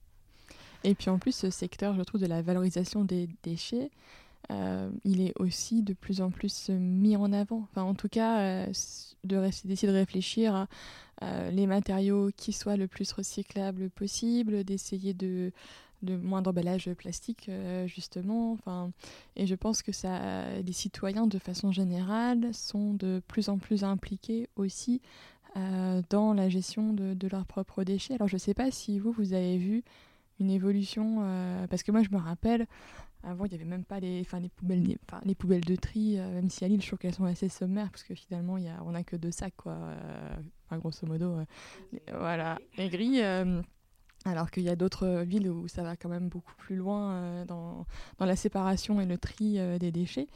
Et puis en plus, ce secteur, je trouve, de la valorisation des déchets, euh, il est aussi de plus en plus mis en avant. Enfin, en tout cas, euh, d'essayer de réfléchir à euh, les matériaux qui soient le plus recyclables possible, d'essayer de, de moins d'emballage plastique, euh, justement. Enfin, et je pense que ça, les citoyens, de façon générale, sont de plus en plus impliqués aussi dans la gestion de leurs propres déchets. Alors, je ne sais pas si vous, vous avez vu une évolution euh, parce que moi je me rappelle avant il n'y avait même pas les les poubelles les, les poubelles de tri euh, même si à Lille je trouve qu'elles sont assez sommaires parce que finalement y a on a que deux sacs quoi euh, grosso modo euh, les- voilà les grilles alors qu'il y a d'autres villes où ça va quand même beaucoup plus loin dans, dans la séparation et le tri des déchets.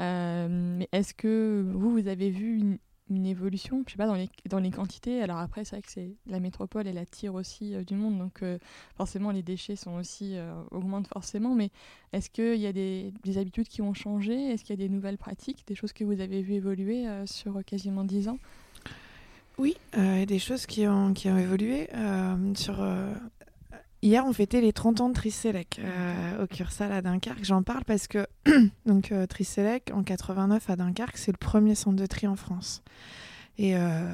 Mais est-ce que vous, vous avez vu une, une évolution, je sais pas, dans les, dans les quantités Alors après, c'est vrai que c'est la métropole, elle attire aussi euh, du monde, donc euh, forcément les déchets sont aussi euh, augmentent forcément. Mais est-ce qu'il y a des, des habitudes qui ont changé? Est-ce qu'il y a des nouvelles pratiques, des choses que vous avez vu évoluer sur quasiment 10 ans? Oui, des choses qui ont, qui ont évolué. sur, Hier, on fêtait les 30 ans de Tricelec euh, au Cursal à Dunkerque. J'en parle parce que donc euh, en 89 à Dunkerque, c'est le premier centre de tri en France. Et euh,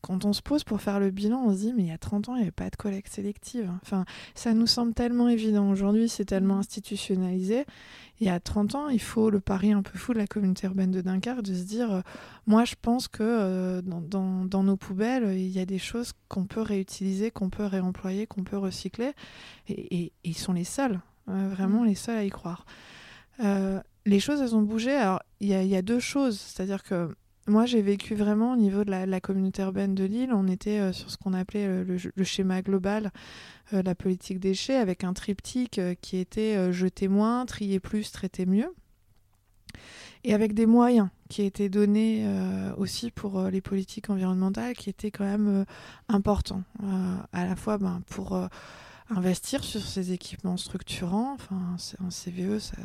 quand, on se pose pour faire le bilan, on se dit, mais il y a 30 ans, il n'y avait pas de collecte sélective. Enfin, ça nous semble tellement évident. Aujourd'hui, c'est tellement institutionnalisé. Il y a 30 ans, il faut le pari un peu fou de la communauté urbaine de Dunkerque de se dire, euh, moi, je pense que euh, dans, dans- dans nos poubelles, il y a des choses qu'on peut réutiliser, qu'on peut réemployer, qu'on peut recycler. Et, et- et ils sont les seuls, euh, vraiment les seuls à y croire. Les choses, elles ont bougé. Alors, il y a, il y a deux choses. C'est-à-dire que moi, j'ai vécu vraiment au niveau de la, communauté urbaine de Lille. On était euh, sur ce qu'on appelait euh, le, schéma global, euh, la politique déchets, avec un triptyque qui était jeter moins, trier plus, traiter mieux. Et avec des moyens qui étaient donnés aussi pour les politiques environnementales qui étaient quand même importants. À la fois ben, pour investir sur ces équipements structurants. Enfin, un CVE, ça,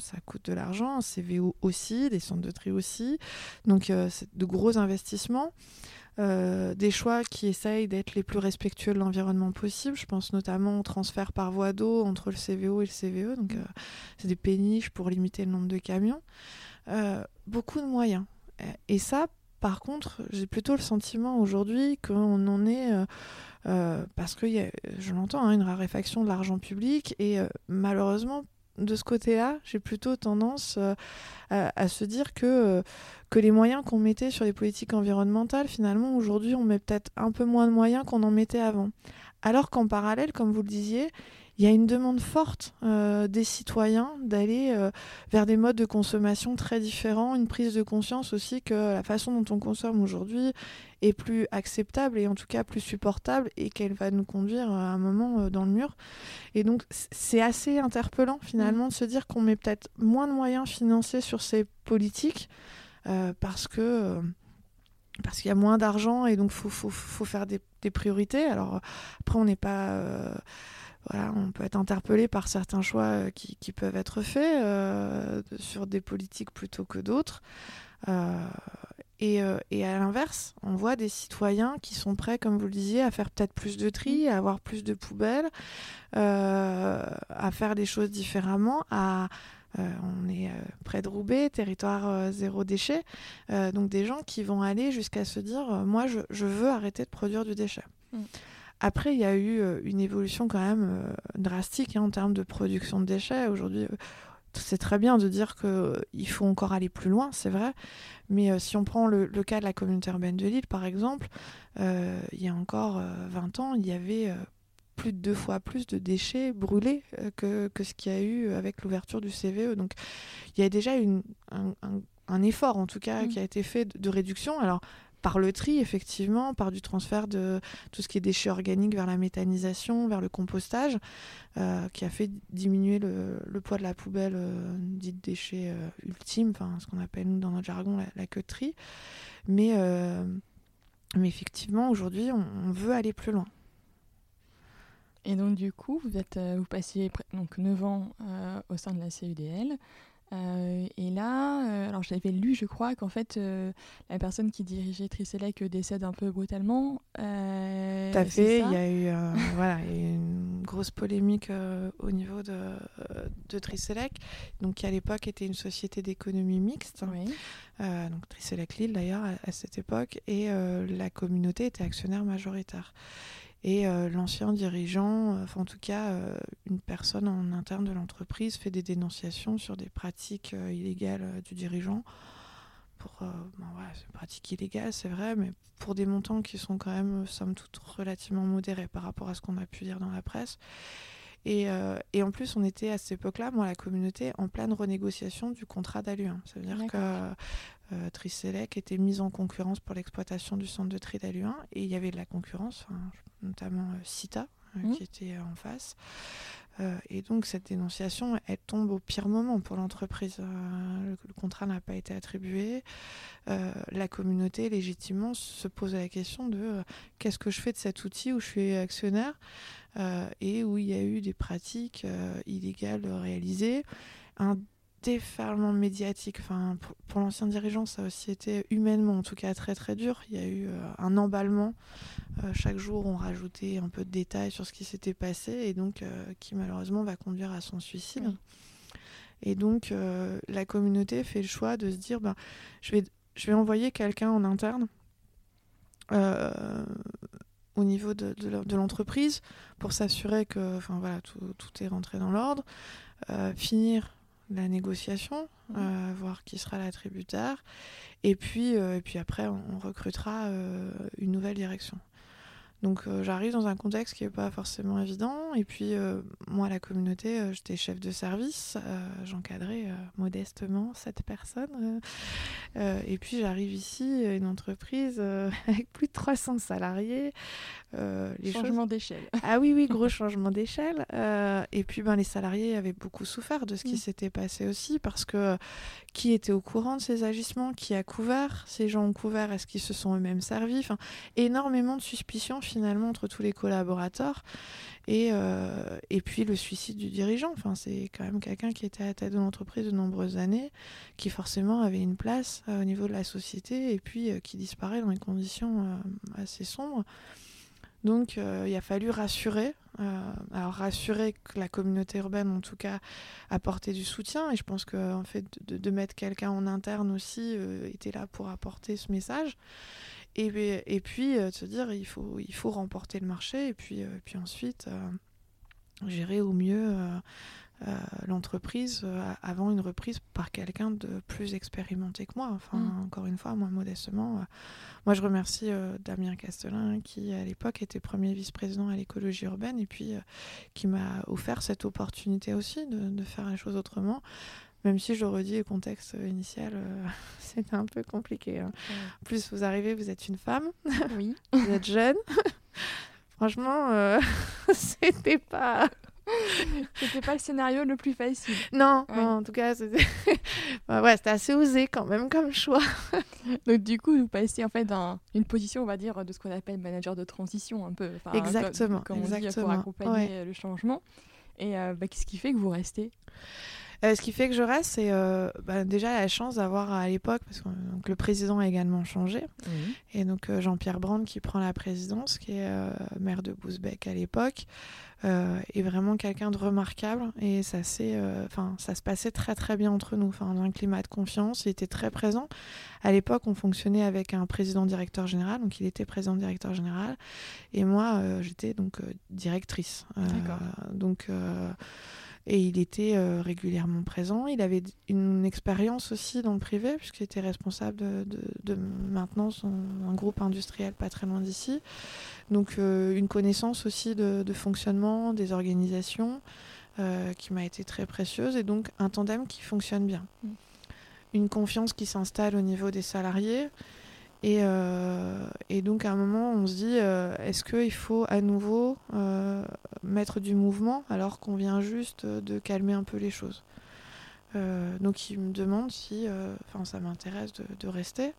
ça coûte de l'argent. CVO aussi, des centres de tri aussi. Donc, euh, c'est de gros investissements. Euh, des choix qui essayent d'être les plus respectueux de l'environnement possible. Je pense notamment au transfert par voie d'eau entre le CVO et le CVE. Donc, euh, c'est des péniches pour limiter le nombre de camions. Beaucoup de moyens. Et ça, par contre, j'ai plutôt le sentiment aujourd'hui qu'on en est, parce que je l'entends, hein, une raréfaction de l'argent public et malheureusement, de ce côté-là, j'ai plutôt tendance euh, à, se dire que, euh, que les moyens qu'on mettait sur les politiques environnementales, finalement, aujourd'hui, on met peut-être un peu moins de moyens qu'on en mettait avant. Alors qu'en parallèle, comme vous le disiez, il y a une demande forte euh, des citoyens d'aller euh, vers des modes de consommation très différents, une prise de conscience aussi que la façon dont on consomme aujourd'hui est plus acceptable et en tout cas plus supportable et qu'elle va nous conduire à un moment euh, dans le mur. Et donc c'est assez interpellant finalement de se dire qu'on met peut-être moins de moyens financiers sur ces politiques euh, parce que... parce qu'il y a moins d'argent et donc faut, faut, faut faire des, des priorités. Alors après, on n'est pas... on peut être interpellé par certains choix euh, qui, peuvent être faits euh, sur des politiques plutôt que d'autres. Euh, et, à l'inverse, on voit des citoyens qui sont prêts, comme vous le disiez, à faire peut-être plus de tri, à avoir plus de poubelles, à faire des choses différemment, on est près de Roubaix, territoire zéro déchet. Donc des gens qui vont aller jusqu'à se dire, moi je, je veux arrêter de produire du déchet. Mm. Après, il y a eu euh, une évolution quand même euh, drastique hein, en termes de production de déchets. Aujourd'hui, euh, c'est très bien de dire qu'il faut encore aller plus loin, c'est vrai. Mais euh, si on prend le, le cas de la communauté urbaine de Lille, par exemple, euh, il y a encore euh, 20 ans, il y avait plus de deux fois plus de déchets brûlés que, que ce qu'il y a eu avec l'ouverture du CVE. Donc il y a déjà une, un, un- un effort, en tout cas, Mm. qui a été fait de, de réduction. Alors, par le tri, effectivement, par du transfert de tout ce qui est déchets organiques vers la méthanisation, vers le compostage, euh, qui a fait diminuer le, poids de la poubelle euh, dite déchet euh, ultime, ce qu'on appelle nous dans notre jargon la, la queue de tri. Mais, effectivement, aujourd'hui, on, veut aller plus loin. Et donc du coup, vous êtes, vous passiez donc 9 ans au sein de la CUDL. Euh, et là, euh, alors j'avais lu, je crois, qu'en fait, euh, la personne qui dirigeait Tricelec décède un peu brutalement. Tout à fait, il y a eu voilà, une grosse polémique au niveau de, de Tricelec, donc qui à l'époque était une société d'économie mixte. donc Tricelec Lille d'ailleurs à, cette époque, et la communauté était actionnaire majoritaire. Et euh, l'ancien dirigeant, euh, enfin en tout cas euh, une personne en interne de l'entreprise, fait des dénonciations sur des pratiques illégales du dirigeant. Pour, voilà, c'est une pratique illégale, c'est vrai, mais pour des montants qui sont quand même, somme toute, relativement modérés par rapport à ce qu'on a pu dire dans la presse. Et, en plus, on était à cette époque-là, moi, la communauté, en pleine renégociation du contrat d'Alu1. Ça veut dire que euh, Tricelec était mise en concurrence pour l'exploitation du centre de tri d'Alu1 et il y avait de la concurrence, notamment euh, Cita euh, mmh. qui était en face. et donc cette dénonciation, elle tombe au pire moment pour l'entreprise. Le, contrat n'a pas été attribué. la communauté, légitimement, se pose la question de qu'est-ce que je fais de cet outil où je suis actionnaire? Et où il y a eu des pratiques illégales réalisées. Un déferlement médiatique. Enfin, pour, l'ancien dirigeant, ça a aussi été humainement, en tout cas, très très dur. Il y a eu euh, un emballement. Euh, chaque jour, on rajoutait un peu de détails sur ce qui s'était passé et donc euh, qui malheureusement va conduire à son suicide. Et donc, la communauté fait le choix de se dire, ben, je vais, je vais envoyer quelqu'un en interne. au niveau de, de, l'entreprise pour s'assurer que enfin voilà tout, tout est rentré dans l'ordre finir la négociation, mmh. euh, voir qui sera l'attributaire. Et puis, euh, et puis après, on, recrutera euh, une nouvelle direction. Donc euh, j'arrive dans un contexte qui n'est pas forcément évident. Et puis euh, moi, la communauté, euh, j'étais chef de service, j'encadrais modestement cette personne. et puis j'arrive ici, une entreprise avec plus de 300 salariés. les changement d'échelle. Ah oui, oui, gros changement d'échelle. et puis ben, les salariés avaient beaucoup souffert de ce qui mm. s'était passé aussi parce que qui était au courant de ces agissements, qui a couvert, ces gens ont couvert, est-ce qu'ils se sont eux-mêmes servis? Enfin, Énormément de suspicions finalement entre tous les collaborateurs. Et, euh, et puis le suicide du dirigeant. Enfin, c'est quand même quelqu'un qui était à la tête de l'entreprise de nombreuses années, qui forcément avait une place euh, au niveau de la société et puis euh, qui disparaît dans des conditions assez sombres. Donc il a fallu rassurer, alors rassurer que la communauté urbaine en tout cas apportait du soutien et je pense que fait de, mettre quelqu'un en interne aussi était là pour apporter ce message. Et, puis, euh, de se dire, il faut, remporter le marché et puis, euh, ensuite euh, gérer au mieux l'entreprise avant une reprise par quelqu'un de plus expérimenté que moi. Enfin, mm. encore une fois, moi, modestement, moi, je remercie Damien Castelin, qui à l'époque était premier vice-président à l'écologie urbaine et puis qui m'a offert cette opportunité aussi de, de, faire les choses autrement. Même si je le redis, le contexte initial, euh, c'était un peu compliqué. Hein. En plus, vous arrivez, vous êtes une femme. Oui. vous êtes jeune. Franchement, euh, c'était pas. c'était pas le scénario le plus facile. Non, en tout cas, c'était bah ouais, assez osé quand même comme choix. Donc du coup, vous passez en fait dans une position, on va dire, de ce qu'on appelle manager de transition un peu. exactement. Comme, exactement. On dit, pour accompagner le changement. Et euh, bah, qu'est-ce qui fait que vous restez? Euh, ce qui fait que je reste, c'est euh, bah, déjà la chance d'avoir à l'époque, parce que donc, le président a également changé, et donc euh, Jean-Pierre Brand qui prend la présidence, qui est maire de Bousbec à l'époque, est vraiment quelqu'un de remarquable, et ça, ça se passait très très bien entre nous, enfin, un climat de confiance, il était très présent. À l'époque, on fonctionnait avec un président-directeur général, donc il était président-directeur général, et moi, j'étais donc directrice. donc et il était euh, régulièrement présent. Il avait une expérience aussi dans le privé, puisqu'il était responsable de, de, maintenance dans un groupe industriel pas très loin d'ici. Donc euh, une connaissance aussi de, fonctionnement des organisations euh, qui m'a été très précieuse, et donc un tandem qui fonctionne bien. Mm. Une confiance qui s'installe au niveau des salariés Et, et, donc à un moment, on se dit, est-ce qu'il faut à nouveau mettre du mouvement alors qu'on vient juste de calmer un peu les choses? Donc il me demande si, ça m'intéresse de, rester.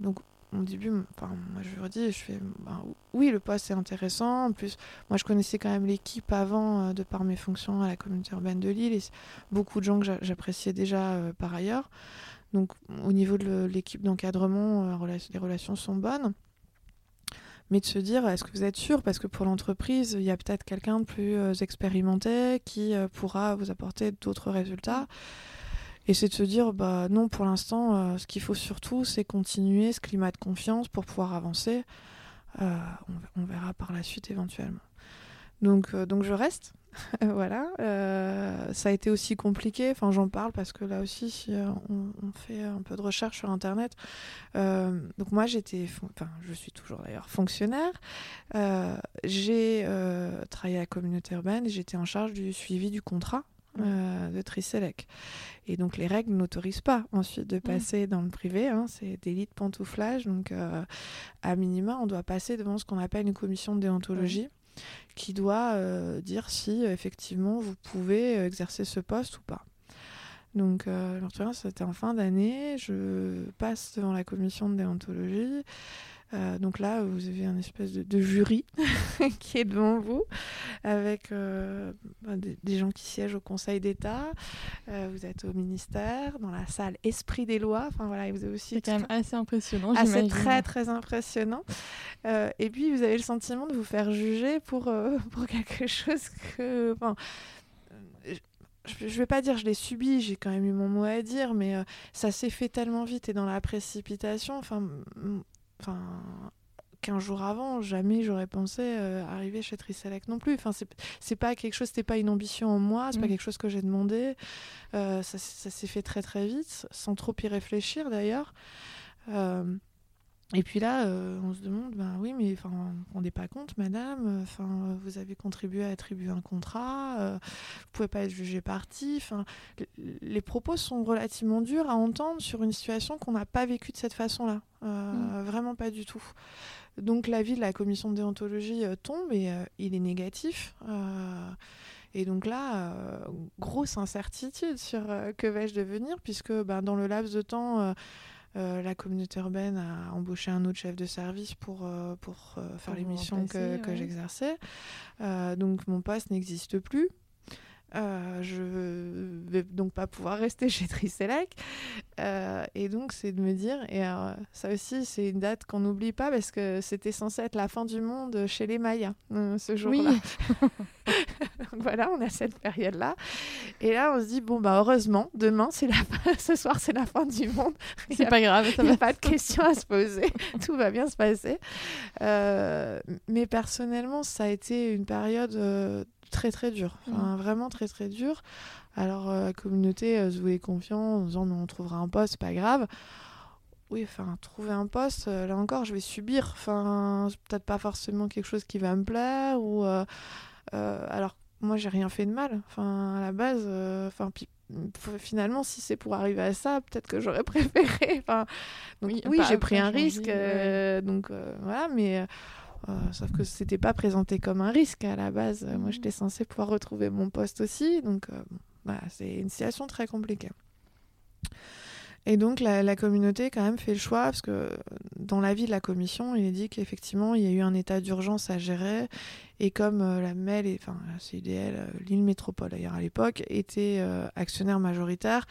donc au début, moi je redis, je fais, ben, oui, le poste est intéressant. En plus, moi je connaissais quand même l'équipe avant, euh, de par mes fonctions à la communauté urbaine de Lille, et beaucoup de gens que j'appréciais déjà euh, par ailleurs. Donc au niveau de l'équipe d'encadrement, euh, les relations sont bonnes. Mais de se dire, est-ce que vous êtes sûr? Parce que pour l'entreprise, il y a peut-être quelqu'un de plus expérimenté qui pourra vous apporter d'autres résultats. Et c'est de se dire, bah non, pour l'instant, euh, ce qu'il faut surtout, c'est continuer ce climat de confiance pour pouvoir avancer. Euh, on, verra par la suite éventuellement. Donc, euh, donc je reste. voilà. ça a été aussi compliqué. Enfin, j'en parle parce que là aussi, si on, fait un peu de recherche sur Internet. donc moi, j'étais, enfin, je suis toujours d'ailleurs fonctionnaire. j'ai travaillé à la communauté urbaine et j'étais en charge du suivi du contrat euh, de Tricelec. Et donc les règles n'autorisent pas ensuite de passer dans le privé, hein, c'est délit de pantouflage, donc euh, à minima on doit passer devant ce qu'on appelle une commission de déontologie. Qui doit euh, dire si effectivement vous pouvez exercer ce poste ou pas. Donc, euh, c'était en fin d'année. Je passe devant la commission de déontologie. Euh, donc là, vous avez un espèce de, jury qui est devant vous, avec euh, bah, des, gens qui siègent au Conseil d'État. Euh, vous êtes au ministère, dans la salle Esprit des lois. Enfin voilà, vous avez aussi. C'est quand même assez impressionnant. C'est très très impressionnant. et puis vous avez le sentiment de vous faire juger pour pour quelque chose que. Enfin, je vais pas dire je l'ai subi, j'ai quand même eu mon mot à dire, mais ça s'est fait tellement vite et dans la précipitation. Enfin, enfin, 15 jours avant, jamais j'aurais pensé euh, arriver chez Tricelec non plus. Enfin, c'est pas quelque chose, c'était pas une ambition en moi, c'est pas mm. quelque chose que j'ai demandé. Euh, ça, s'est fait très très vite, sans trop y réfléchir d'ailleurs. Euh, et puis là, on se demande, ben oui, mais enfin, on n'est pas compte, madame. Enfin, vous avez contribué à attribuer un contrat. vous pouvez pas être jugé parti. Enfin, les propos sont relativement durs à entendre sur une situation qu'on n'a pas vécue de cette façon-là. Mm. Vraiment pas du tout. Donc l'avis de la commission de déontologie euh, tombe et euh, il est négatif. Euh, et donc là, grosse incertitude sur que vais-je devenir, puisque ben, dans le laps de temps, la communauté urbaine a embauché un autre chef de service pour, pour faire les missions que, que j'exerçais. donc mon poste n'existe plus. Euh, je vais donc pas pouvoir rester chez Tricelec. Euh, et donc, c'est de me dire, et ça aussi, c'est une date qu'on n'oublie pas parce que c'était censé être la fin du monde chez les Mayas euh, ce jour-là. voilà, on a cette période-là. Et là, on se dit, bon, bah heureusement, demain, c'est la ce soir, c'est la fin du monde. C'est pas grave, il n'y a pas de questions à se poser. Tout va bien se passer. mais personnellement, ça a été une période très très dur, mm. vraiment très très dur. Alors euh, la communauté euh, se voulait confiant en disant on trouvera un poste, pas grave. Oui, enfin trouver un poste, euh, là encore je vais subir. Enfin peut-être pas forcément quelque chose qui va me plaire ou alors moi j'ai rien fait de mal. Enfin à la base, enfin finalement, si c'est pour arriver à ça, peut-être que j'aurais préféré. Enfin, oui, j'ai pris un risque. Donc voilà, mais euh, sauf que c'était pas présenté comme un risque à la base. Moi, mm. j'étais censée pouvoir retrouver mon poste aussi. Donc, euh, c'est une situation très compliquée. Et donc, la, communauté, quand même, fait le choix, parce que dans l'avis de la commission, il est dit qu'effectivement, il y a eu un état d'urgence à gérer. Et comme euh, la MEL, enfin, c'est idéal, l'île métropole d'ailleurs à l'époque, était actionnaire majoritaire,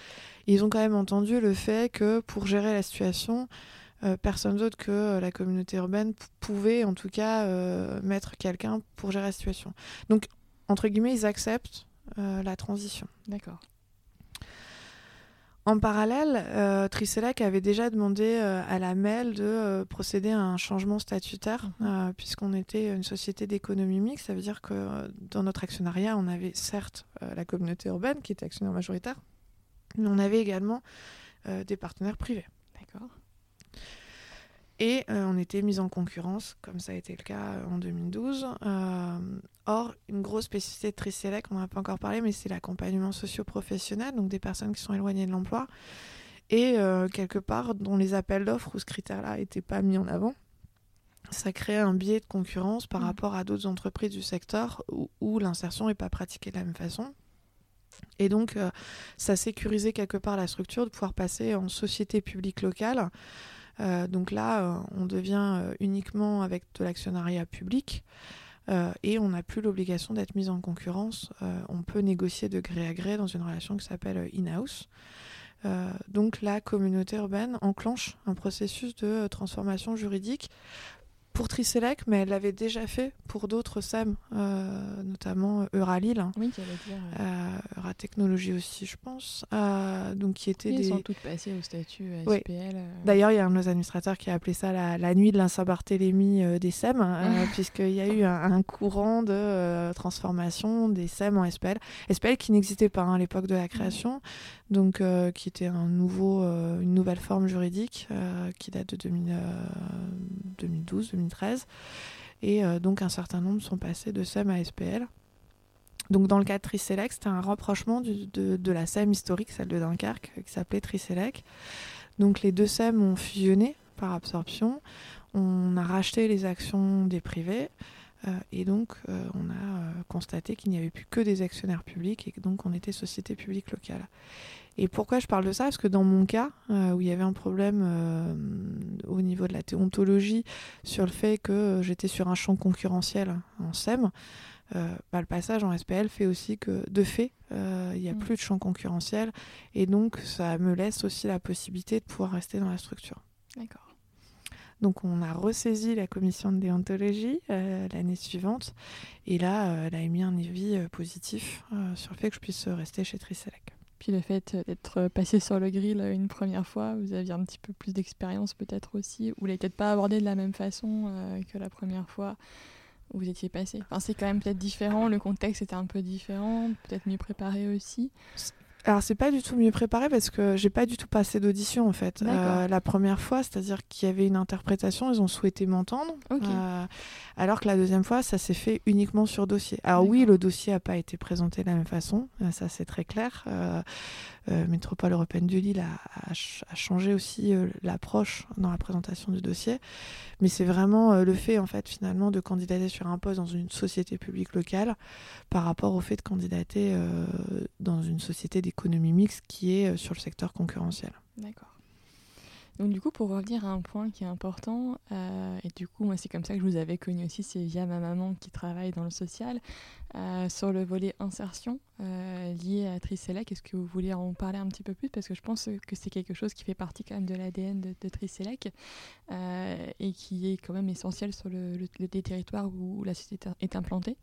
ils ont quand même entendu le fait que pour gérer la situation, euh, personne d'autre que euh, la communauté urbaine pouvait en tout cas euh, mettre quelqu'un pour gérer la situation. Donc, entre guillemets, ils acceptent la transition. D'accord. En parallèle, euh, avait déjà demandé à la MEL de procéder à un changement statutaire, mhm. puisqu'on était une société d'économie mixte. Ça veut dire que dans notre actionnariat, on avait certes la communauté urbaine qui était actionnaire majoritaire, mais on avait également des partenaires privés. Et euh, on était mis en concurrence, comme ça a été le cas euh, en 2012. Euh, or, une grosse spécificité de Tricelec, on n'en a pas encore parlé, mais c'est l'accompagnement socio-professionnel, donc des personnes qui sont éloignées de l'emploi. Et quelque part, dans les appels d'offres où ce critère-là n'était pas mis en avant, ça crée un biais de concurrence par mmh. rapport à d'autres entreprises du secteur où, l'insertion n'est pas pratiquée de la même façon. Et donc, ça sécurisait quelque part la structure de pouvoir passer en société publique locale. Euh, donc là, euh, on devient uniquement avec de l'actionnariat public et on n'a plus l'obligation d'être mis en concurrence. on peut négocier de gré à gré dans une relation qui s'appelle in-house. donc la communauté urbaine enclenche un processus de transformation juridique pour Triselec, mais elle l'avait déjà fait pour d'autres SEM, euh, notamment Euralil. Hein. Oui, dire. Euh, Euratechnologie aussi, je pense. Euh, donc, qui étaient des... sont toutes passées au statut SPL. Euh. D'ailleurs, il y a un de nos administrateurs qui a appelé ça la, nuit de la Saint-Barthélemy des SEM, puisqu'il y a eu un, courant de transformation des SEM en SPL. SPL qui n'existait pas hein, à l'époque de la création, donc qui était un nouveau, une nouvelle forme juridique qui date de 2012 2013. Et euh, donc un certain nombre sont passés de SEM à SPL. Donc dans le cas de Triselec, c'était un rapprochement de, la SEM historique, celle de Dunkerque, qui s'appelait Triselec. Donc les deux SEM ont fusionné par absorption. On a racheté les actions des privés. Euh, et donc, euh, on a constaté qu'il n'y avait plus que des actionnaires publics et donc on était société publique locale. Et pourquoi je parle de ça? Parce que dans mon cas, euh, où il y avait un problème euh, au niveau de la théontologie sur le fait que j'étais sur un champ concurrentiel en SEM, euh, bah, le passage en SPL fait aussi que, de fait, il n'y a mm. plus de champ concurrentiel. Et donc, ça me laisse aussi la possibilité de pouvoir rester dans la structure. D'accord. Donc on a ressaisi la commission de déontologie l'année suivante et là elle a émis un avis positif sur le fait que je puisse rester chez Triselec. Puis le fait d'être passé sur le grill une première fois, vous aviez un petit peu plus d'expérience peut-être aussi, ou l'avez peut-être pas abordé de la même façon euh, que la première fois où vous étiez passé? Enfin, c'est quand même peut-être différent, le contexte était un peu différent, peut-être mieux préparé aussi. Alors c'est pas du tout mieux préparé parce que j'ai pas du tout passé d'audition en fait. Euh, la première fois, c'est-à-dire qu'il y avait une interprétation, ils ont souhaité m'entendre. Euh, alors que la deuxième fois, ça s'est fait uniquement sur dossier. Alors oui, le dossier a pas été présenté de la même façon, euh, ça c'est très clair. Métropole européenne du Lille a, a changé aussi l'approche dans la présentation du dossier, mais c'est vraiment le fait en fait finalement de candidater sur un poste dans une société publique locale par rapport au fait de candidater dans une société économie mixte qui est euh, sur le secteur concurrentiel. D'accord. Donc du coup, pour revenir à un point qui est important, euh, et du coup, moi c'est comme ça que je vous avais connu aussi, c'est via ma maman qui travaille dans le social, euh, sur le volet insertion euh, lié à Tricelec. Est-ce que vous voulez en parler un petit peu plus? Parce que je pense que c'est quelque chose qui fait partie quand même de l'ADN de, de et qui est quand même essentiel sur le, des territoires où, la société est implantée.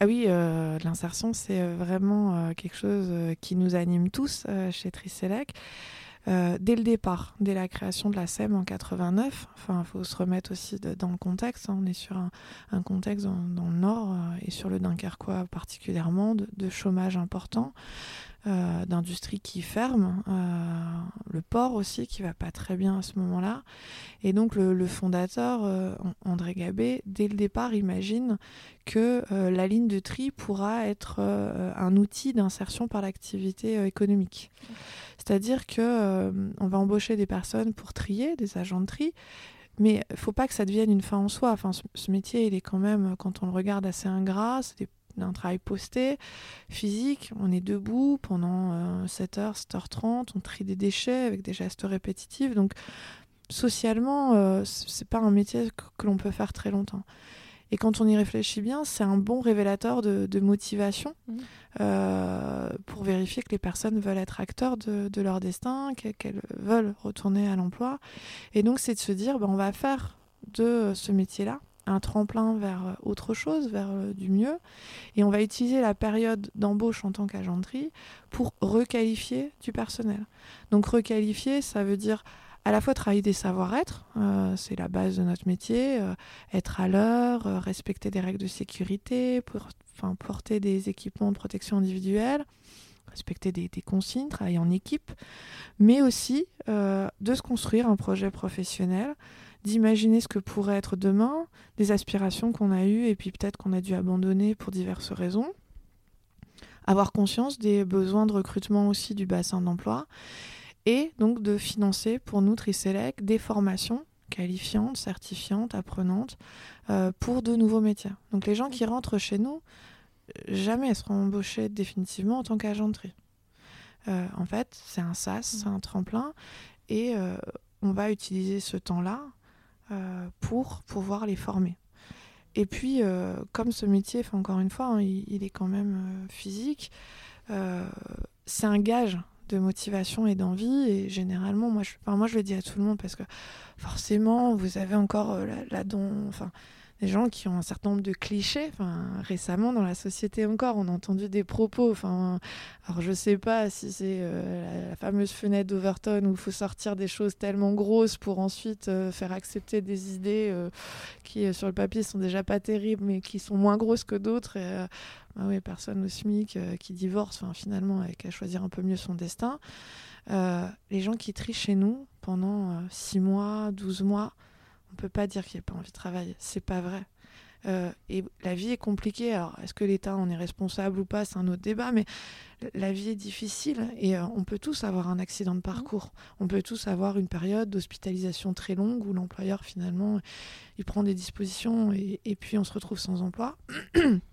Ah oui, l'insertion c'est vraiment quelque chose qui nous anime tous chez Tricelec. Euh, dès le départ, dès la création de la SEM en 89. Enfin, il faut se remettre aussi dans le contexte. Hein. On est sur un, contexte dans, le Nord euh, et sur le Dunkerquois particulièrement de chômage important. Euh, d'industrie qui ferme, euh, le port aussi qui va pas très bien à ce moment-là. Et donc le, fondateur, euh, André Gabé, dès le départ imagine que la ligne de tri pourra être un outil d'insertion par l'activité économique. C'est-à-dire que on va embaucher des personnes pour trier, des agents de tri, mais faut pas que ça devienne une fin en soi. Enfin, ce, métier, il est quand même, quand on le regarde, assez ingrat. D'un travail posté, physique. On est debout pendant 7h, 7h30, on trie des déchets avec des gestes répétitifs. Donc, socialement, euh, c'est pas un métier que, l'on peut faire très longtemps. Et quand on y réfléchit bien, c'est un bon révélateur de, motivation mmh. euh, pour vérifier que les personnes veulent être acteurs de, leur destin, qu'elles veulent retourner à l'emploi. Et donc, c'est de se dire, ben, on va faire de ce métier-là un tremplin vers euh, autre chose, vers euh, du mieux. Et on va utiliser la période d'embauche en tant qu'agenterie pour requalifier du personnel. Donc requalifier, ça veut dire à la fois travailler des savoir-être, euh, c'est la base de notre métier, être à l'heure, respecter des règles de sécurité, porter des équipements de protection individuelle, respecter des, consignes, travailler en équipe, mais aussi de se construire un projet professionnel d'imaginer ce que pourrait être demain, des aspirations qu'on a eues et puis peut-être qu'on a dû abandonner pour diverses raisons. Avoir conscience des besoins de recrutement aussi du bassin d'emploi et donc de financer pour nous, Triselec, des formations qualifiantes, certifiantes, apprenantes, euh, pour de nouveaux métiers. Donc les gens qui rentrent chez nous, jamais seront embauchés définitivement en tant qu'agent de tri. Euh, en fait, c'est un sas, c'est un tremplin, et euh, on va utiliser ce temps-là pour pouvoir les former. Et puis, comme ce métier, encore une fois, hein, il, est quand même physique, c'est un gage de motivation et d'envie. Et généralement, moi je, moi, je le dis à tout le monde parce que forcément, vous avez encore euh, la, don, enfin, des gens qui ont un certain nombre de clichés. Enfin, récemment, dans la société encore, on a entendu des propos. Enfin, alors je sais pas si c'est euh, la, fameuse fenêtre d'Overton où il faut sortir des choses tellement grosses pour ensuite euh, faire accepter des idées qui, sur le papier, sont déjà pas terribles, mais qui sont moins grosses que d'autres. Et, bah oui, personne au SMIC qui divorce, enfin, finalement, avec qu'à choisir un peu mieux son destin. les gens qui trient chez nous pendant 6 mois, 12 mois, on peut pas dire qu'il n'y a pas envie de travailler. C'est pas vrai. Euh, et la vie est compliquée. Alors, est-ce que l'État en est responsable ou pas C'est un autre débat. Mais la vie est difficile et euh, on peut tous avoir un accident de parcours. On peut tous avoir une période d'hospitalisation très longue où l'employeur finalement il prend des dispositions et puis on se retrouve sans emploi.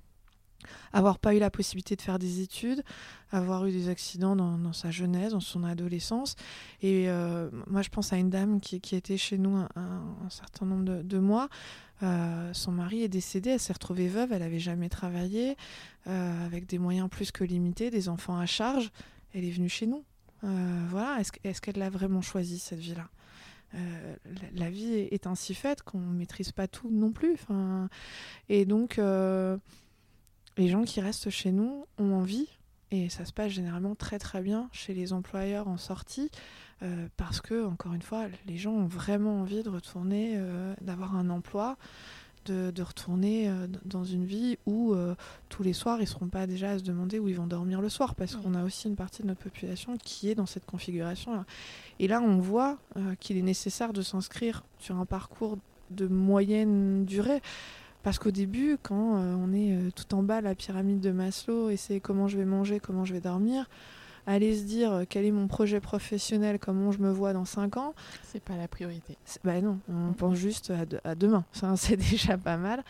avoir pas eu la possibilité de faire des études, avoir eu des accidents dans, sa jeunesse, dans son adolescence. Et euh, moi, je pense à une dame qui, était chez nous un, certain nombre de, mois. Euh, son mari est décédé, elle s'est retrouvée veuve, elle n'avait jamais travaillé, euh, avec des moyens plus que limités, des enfants à charge. Elle est venue chez nous. voilà, est-ce qu'elle l'a vraiment choisi cette vie-là? La, vie est ainsi faite qu'on ne maîtrise pas tout non plus. et donc, les gens qui restent chez nous ont envie, et ça se passe généralement très très bien chez les employeurs en sortie, euh, parce que, encore une fois, les gens ont vraiment envie de retourner, euh, d'avoir un emploi, de, retourner euh, dans une vie où tous les soirs, ils ne seront pas déjà à se demander où ils vont dormir le soir, parce qu'on a aussi une partie de notre population qui est dans cette configuration-là. Et là, on voit qu'il est nécessaire de s'inscrire sur un parcours de moyenne durée. Parce qu'au début, quand euh, on est euh, tout en bas de la pyramide de Maslow et c'est comment je vais manger, comment je vais dormir, aller se dire euh, quel est mon projet professionnel, comment je me vois dans 5 ans. C'est pas la priorité. Bah non, on pense juste à, demain. Ça, c'est déjà pas mal.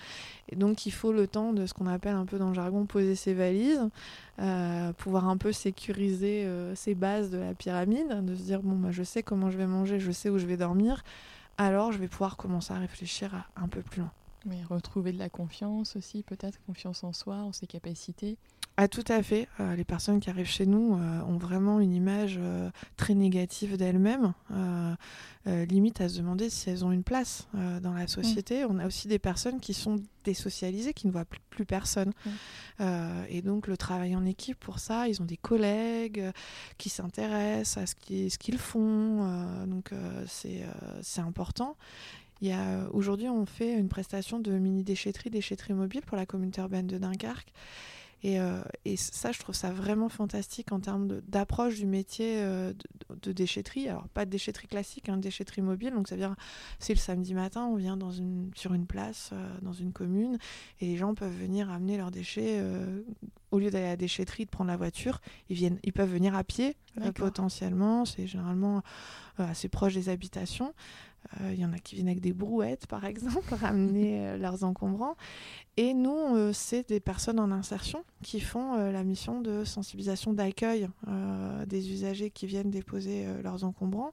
Et donc, il faut le temps de ce qu'on appelle un peu dans le jargon poser ses valises, pouvoir un peu sécuriser ses bases de la pyramide, de se dire bon, bah, je sais comment je vais manger, je sais où je vais dormir. Alors, je vais pouvoir commencer à réfléchir un peu plus loin. Oui, retrouver de la confiance aussi, peut-être confiance en soi, en ses capacités. Ah, tout à fait. Euh, les personnes qui arrivent chez nous euh, ont vraiment une image euh, très négative d'elles-mêmes, limite à se demander si elles ont une place dans la société. Mm. On a aussi des personnes qui sont désocialisées, qui ne voient plus, personne. Mm. et donc le travail en équipe, pour ça, ils ont des collègues qui s'intéressent à ce qu'ils font. donc c'est important. Aujourd'hui, on fait une prestation de mini-déchetterie, déchetterie mobile pour la communauté urbaine de Dunkerque. Euh, et, ça, je trouve ça vraiment fantastique en termes d'approche du métier euh, de, déchetterie. Alors, pas de déchetterie classique, hein, déchetterie mobile. Donc, ça veut dire, c'est le samedi matin, on vient dans une, sur une place, euh, dans une commune, et les gens peuvent venir amener leurs déchets. au lieu d'aller à la déchetterie, de prendre la voiture, ils, viennent, ils peuvent venir à pied, potentiellement. C'est généralement assez proche des habitations. Il y en a qui viennent avec des brouettes, par exemple, ramener leurs encombrants. Et nous, euh, c'est des personnes en insertion qui font euh, la mission de sensibilisation d'accueil euh, des usagers qui viennent déposer leurs encombrants.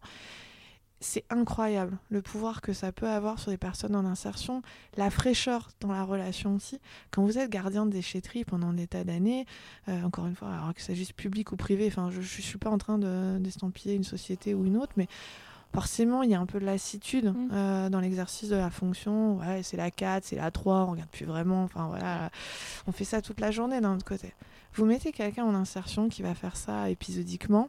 C'est incroyable le pouvoir que ça peut avoir sur des personnes en insertion, la fraîcheur dans la relation aussi. Quand vous êtes gardien de déchetterie pendant des tas d'années, encore une fois, alors ça s'agisse public ou privé, enfin, je ne suis pas en train d'estampiller une société ou une autre, mais forcément, il y a un peu de lassitude mm. euh, dans l'exercice de la fonction. Ouais, c'est la 4, c'est la 3, on regarde plus vraiment. Enfin voilà, on fait ça toute la journée d'un autre côté. Vous mettez quelqu'un en insertion qui va faire ça épisodiquement,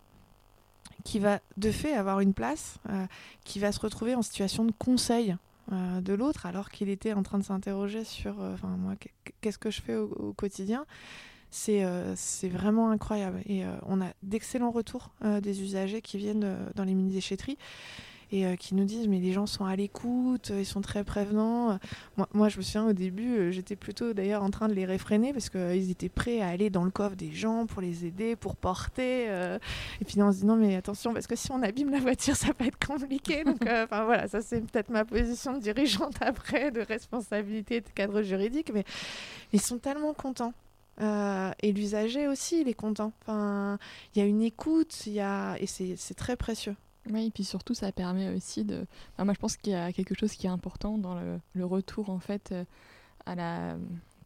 qui va de fait avoir une place, euh, qui va se retrouver en situation de conseil euh, de l'autre alors qu'il était en train de s'interroger sur, enfin moi, qu'est-ce que je fais au quotidien euh, c'est vraiment incroyable. Et euh, on a d'excellents retours euh, des usagers qui viennent dans les mini-déchetteries. et qui nous disent mais les gens sont à l'écoute, ils sont très prévenants. Moi, moi, je me souviens au début, j'étais plutôt d'ailleurs en train de les réfréner parce qu'ils étaient prêts à aller dans le coffre des gens pour les aider, pour porter. et puis on se dit non mais attention parce que si on abîme la voiture, ça peut être compliqué. Donc enfin voilà, ça c'est peut-être ma position de dirigeante après, de responsabilité, de cadre juridique, mais ils sont tellement contents. Euh, et l'usager aussi, il est content. Enfin, il y a une écoute, y a... et c'est très précieux. Oui, et puis surtout, ça permet aussi de. moi, je pense qu'il y a quelque chose qui est important dans le, le retour, en fait, euh, à la,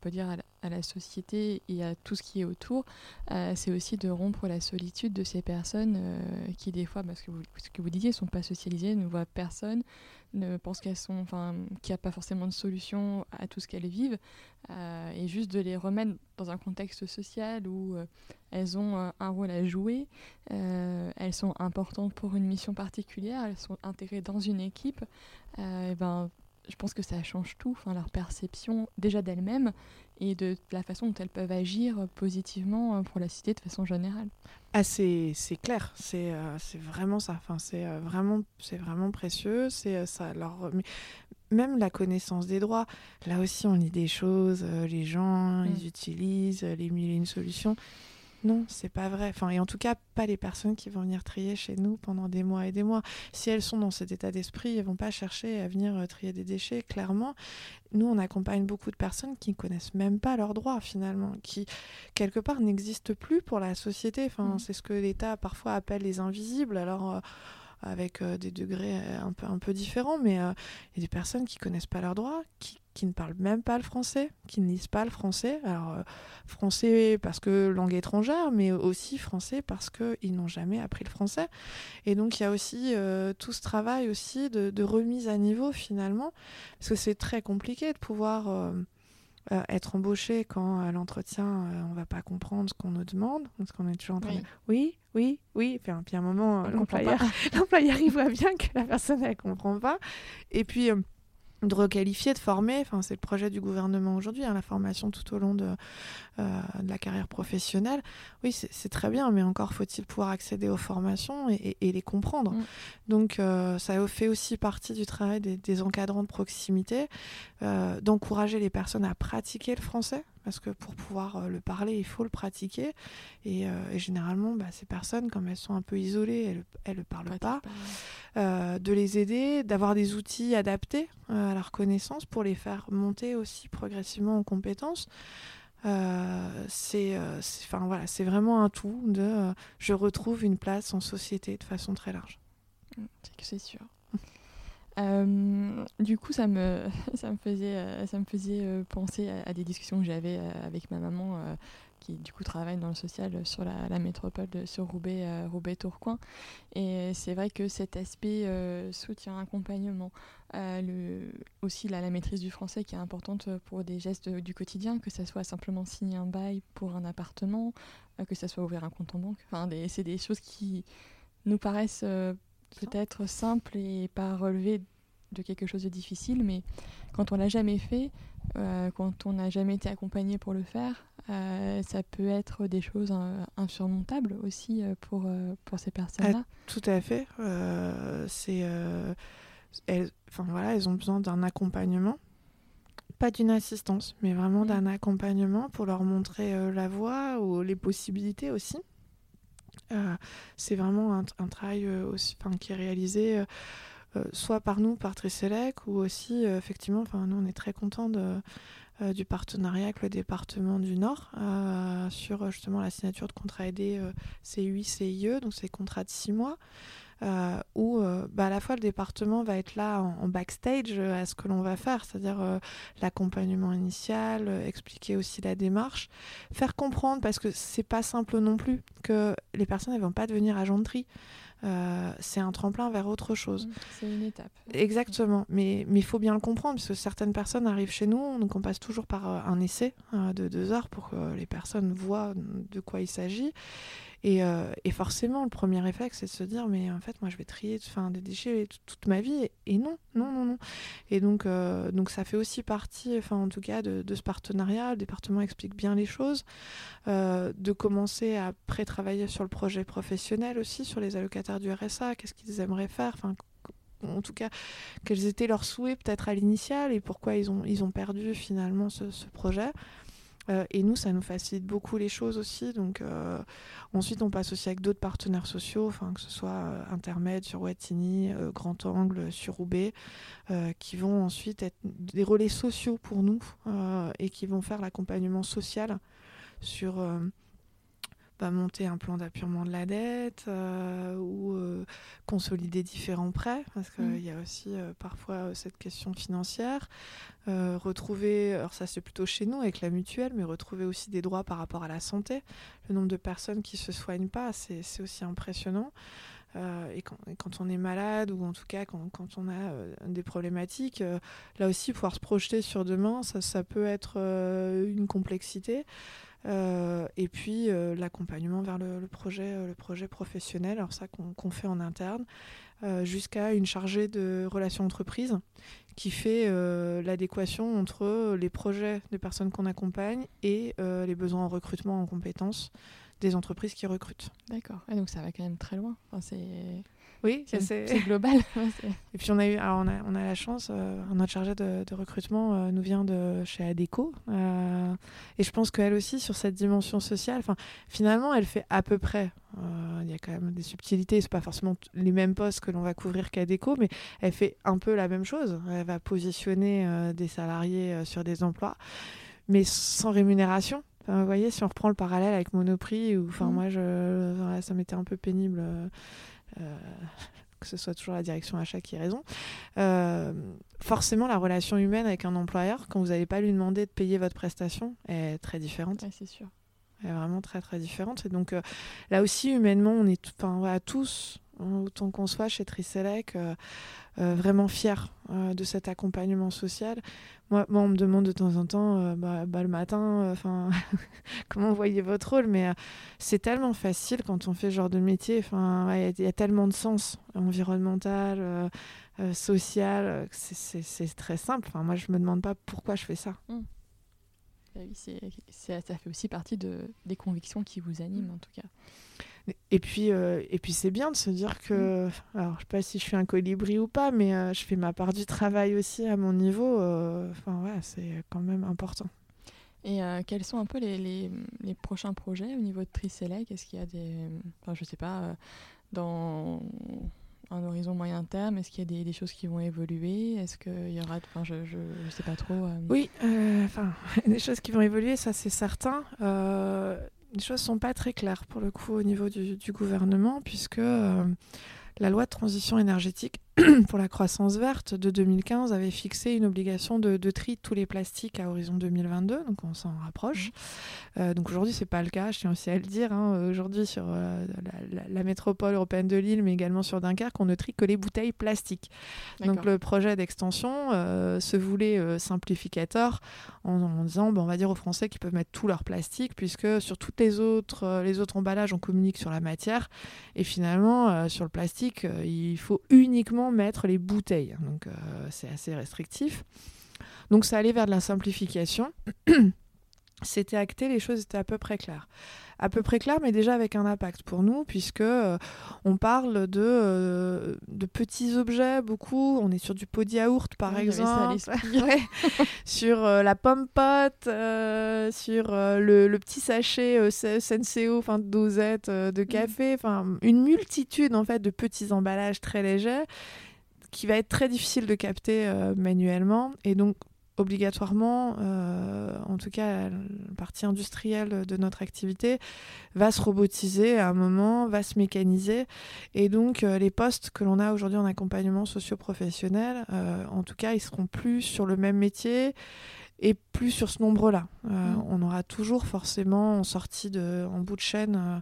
peut dire, à la, société et à tout ce qui est autour, euh, c'est aussi de rompre la solitude de ces personnes euh, qui, des fois, parce que vous, ce que vous disiez, ne sont pas socialisées, ne voient personne, ne pensent qu'elles sont, enfin, qu'il n'y a pas forcément de solution à tout ce qu'elles vivent, euh, et juste de les remettre dans un contexte social où elles ont un rôle à jouer, elles sont importantes pour une mission particulière, elles sont intégrées dans une équipe, et ben je pense que ça change tout, enfin, leur perception déjà d'elles-mêmes et de la façon dont elles peuvent agir positivement euh, pour la cité de façon générale. Ah, c'est clair, c'est euh, vraiment ça. Enfin, c'est euh, vraiment, vraiment précieux. C'est ça. Alors, même la connaissance des droits, là aussi, on lit des choses. les gens, ils mm. utilisent les mille et une solutions. Non, c'est pas vrai. Enfin, et en tout cas, pas les personnes qui vont venir trier chez nous pendant des mois et des mois. Si elles sont dans cet état d'esprit, elles vont pas chercher à venir euh, trier des déchets, clairement. Nous, on accompagne beaucoup de personnes qui ne connaissent même pas leurs droits, finalement, qui, quelque part, n'existent plus pour la société. Enfin, mmh. c'est ce que l'État parfois appelle les invisibles. Alors, euh, avec euh, des degrés un peu, un peu différents, mais il y a des personnes qui connaissent pas leurs droits, qui qui ne parlent même pas le français, qui ne lisent pas le français. Alors, euh, français parce que langue étrangère, mais aussi français parce qu'ils n'ont jamais appris le français. Et donc, il y a aussi euh, tout ce travail aussi de, remise à niveau finalement, parce que c'est très compliqué de pouvoir euh, être embauché quand à l'entretien, on va pas comprendre ce qu'on nous demande, parce qu'on est toujours en train de... Oui, oui, oui. Puis, puis à un moment, l'employeur, il voit bien que la personne, elle comprend pas. Et puis de requalifier, de former. Enfin, c'est le projet du gouvernement aujourd'hui, hein, la formation tout au long de, euh, de la carrière professionnelle. Oui, c'est très bien, mais encore faut-il pouvoir accéder aux formations et, les comprendre. Mm. Donc, euh, ça fait aussi partie du travail des, encadrants de proximité, euh, d'encourager les personnes à pratiquer le français parce que pour pouvoir euh, le parler, il faut le pratiquer. Et, euh, généralement, bah, ces personnes, comme elles sont un peu isolées, elles ne le parlent pas. Euh, de les aider, d'avoir des outils adaptés à leur connaissance pour les faire monter aussi progressivement en compétences. c'est enfin voilà, c'est vraiment un tout de je retrouve une place en société de façon très large. C'est sûr. Euh, du coup, ça me, ça me faisait, euh, ça me faisait euh, penser à, des discussions que j'avais avec ma maman, qui du coup travaille dans le social sur la, métropole, de, sur Roubaix, Roubaix-Tourcoing. Et c'est vrai que cet aspect soutien, accompagnement, aussi la, maîtrise du français qui est importante pour des gestes du quotidien, que ça soit simplement signer un bail pour un appartement, que ça soit ouvrir un compte en banque. Enfin, c'est des choses qui nous paraissent peut-être simple et pas relevé de quelque chose de difficile, mais quand on l'a jamais fait, euh, quand on n'a jamais été accompagné pour le faire, euh, ça peut être des choses insurmontables aussi euh, pour, pour ces personnes-là. Ah, tout à fait. c'est, elles, voilà, elles ont besoin d'un accompagnement. Pas d'une assistance, mais vraiment d'un accompagnement pour leur montrer la voie ou les possibilités aussi. Euh, c'est vraiment un, travail euh, aussi, qui est réalisé euh, soit par nous, par Tricelec, ou aussi, effectivement, nous on est très contents du partenariat avec le département du Nord sur justement la signature de contrats aidés CUI, CIE, donc c'est contrats de six mois. Euh, où euh, bah, à la fois le département va être là en, backstage euh, à ce que l'on va faire, c'est-à-dire l'accompagnement initial, expliquer aussi la démarche, faire comprendre parce que c'est pas simple non plus que les personnes ne vont pas devenir agents de tri. c'est un tremplin vers autre chose. Mmh, c'est une étape. Exactement, mais il faut bien le comprendre, parce que certaines personnes arrivent chez nous, donc on passe toujours par un essai de deux heures pour que les personnes voient de quoi il s'agit. Euh, et, forcément, le premier réflexe, c'est de se dire, mais en fait, moi, je vais trier enfin, des déchets toute ma vie. Et, non, non, non, non. Et donc, euh, donc ça fait aussi partie, enfin, en tout cas, de, ce partenariat. Le département explique bien les choses. Euh, de commencer à pré-travailler sur le projet professionnel aussi, sur les allocataires du RSA, qu'est-ce qu'ils aimeraient faire, enfin, en tout cas quels étaient leurs souhaits peut-être à l'initial? Et pourquoi ils ont, ils ont perdu finalement ce, projet? Euh, et nous, ça nous facilite beaucoup les choses aussi. Donc, euh, ensuite, on passe aussi avec d'autres partenaires sociaux, que ce soit euh, Intermed sur Watini, Grand Angle sur Roubaix, qui vont ensuite être des relais sociaux pour nous et qui vont faire l'accompagnement social sur monter un plan d'appurement de la dette euh, ou euh, consolider différents prêts, parce qu'il mmh. y a aussi euh, parfois cette question financière. retrouver, alors ça c'est plutôt chez nous avec la mutuelle, mais retrouver aussi des droits par rapport à la santé. Le nombre de personnes qui se soignent pas, c'est aussi impressionnant. et, quand, on est malade ou en tout cas quand, on a des problématiques, là aussi pouvoir se projeter sur demain, ça, ça peut être une complexité. Euh, et puis euh, l'accompagnement vers le, projet, euh, le projet professionnel, alors ça qu'on fait en interne, jusqu'à une chargée de relations entreprises qui fait l'adéquation entre les projets de personnes qu'on accompagne et les besoins en recrutement en compétences des entreprises qui recrutent. D'accord. Et donc ça va quand même très loin. Enfin, oui, c'est global. et puis on a eu, on a, on a la chance, euh, notre chargée de, recrutement euh, nous vient de chez Adeco, euh, et je pense qu'elle aussi sur cette dimension sociale, enfin finalement elle fait à peu près. Il y a quand même des subtilités, c'est pas forcément les mêmes postes que l'on va couvrir qu'Adeco, mais elle fait un peu la même chose. Elle va positionner des salariés sur des emplois, mais sans rémunération. vous voyez, si on reprend le parallèle avec Monoprix, ou enfin mmh. moi, je, ça m'était un peu pénible euh, que ce soit toujours la direction achat qui ait raison. Euh, forcément, la relation humaine avec un employeur, quand vous n'allez pas lui demander de payer votre prestation, est très différente. c'est sûr. Elle est vraiment très très différente. Et donc euh, là aussi, humainement, on est enfin, tous autant qu'on soit chez Tricelec, euh, euh, vraiment fier euh, de cet accompagnement social. Moi, moi, on me demande de temps en temps, bah, bah, le matin, enfin, comment vous voyez votre rôle, mais c'est tellement facile quand on fait ce genre de métier. Enfin, il y, a tellement de sens environnemental, social, c'est très simple. Enfin, moi, je me demande pas pourquoi je fais ça. Mmh. Bah ça fait aussi partie de, des convictions qui vous animent, mmh. en tout cas. Et puis, euh, et puis c'est bien de se dire que, mm. alors je sais pas si je suis un colibri ou pas, mais euh, je fais ma part du travail aussi à mon niveau. Euh, enfin ouais, c'est quand même important. Et quels sont un peu les, les, les, prochains projets au niveau de Tricelec? Est-ce qu'il y a des, enfin je sais pas, dans un horizon moyen terme Est-ce qu'il y a des, des, choses qui vont évoluer? Est-ce qu'il y aura, enfin je, je, je, sais pas trop. Oui, enfin des choses qui vont évoluer, ça c'est certain les choses sont pas très claires pour le coup au niveau du, gouvernement, puisque euh, la loi de transition énergétique pour la croissance verte de 2015 avait fixé une obligation de, tri de tous les plastiques à horizon 2022, donc on s'en rapproche. Mmh. Euh, donc aujourd'hui, c'est pas le cas, je tiens aussi à le dire. Hein. Aujourd'hui, sur euh, la, métropole européenne de Lille, mais également sur Dunkerque, on ne trie que les bouteilles plastiques. Donc le projet d'extension euh, se voulait simplificateur en, disant, on va dire aux Français qu'ils peuvent mettre tout leur plastique, puisque sur toutes les autres, les autres emballages, on communique sur la matière, et finalement, sur le plastique, il faut uniquement mettre les bouteilles. Donc euh, c'est assez restrictif. Donc ça allait vers de la simplification. C'était acté, les choses étaient à peu près claires. À peu près claires, mais déjà avec un impact pour nous, puisque euh, on parle de, euh, de petits objets, beaucoup. On est sur du pot de yaourt, par exemple. sur la pomme pote, sur le, le, petit sachet Senseo, enfin de dosette de mm. café. Enfin, une multitude en fait de petits emballages très légers qui va être très difficile de capter euh, manuellement. Et donc, obligatoirement, euh, en tout cas la partie industrielle de notre activité, va se robotiser à un moment, va se mécaniser. Et donc euh, les postes que l'on a aujourd'hui en accompagnement socio-professionnel, en tout cas, ils seront plus sur le même métier et plus sur ce nombre-là. Mmh. On aura toujours forcément en sortie de, en bout de chaîne, euh,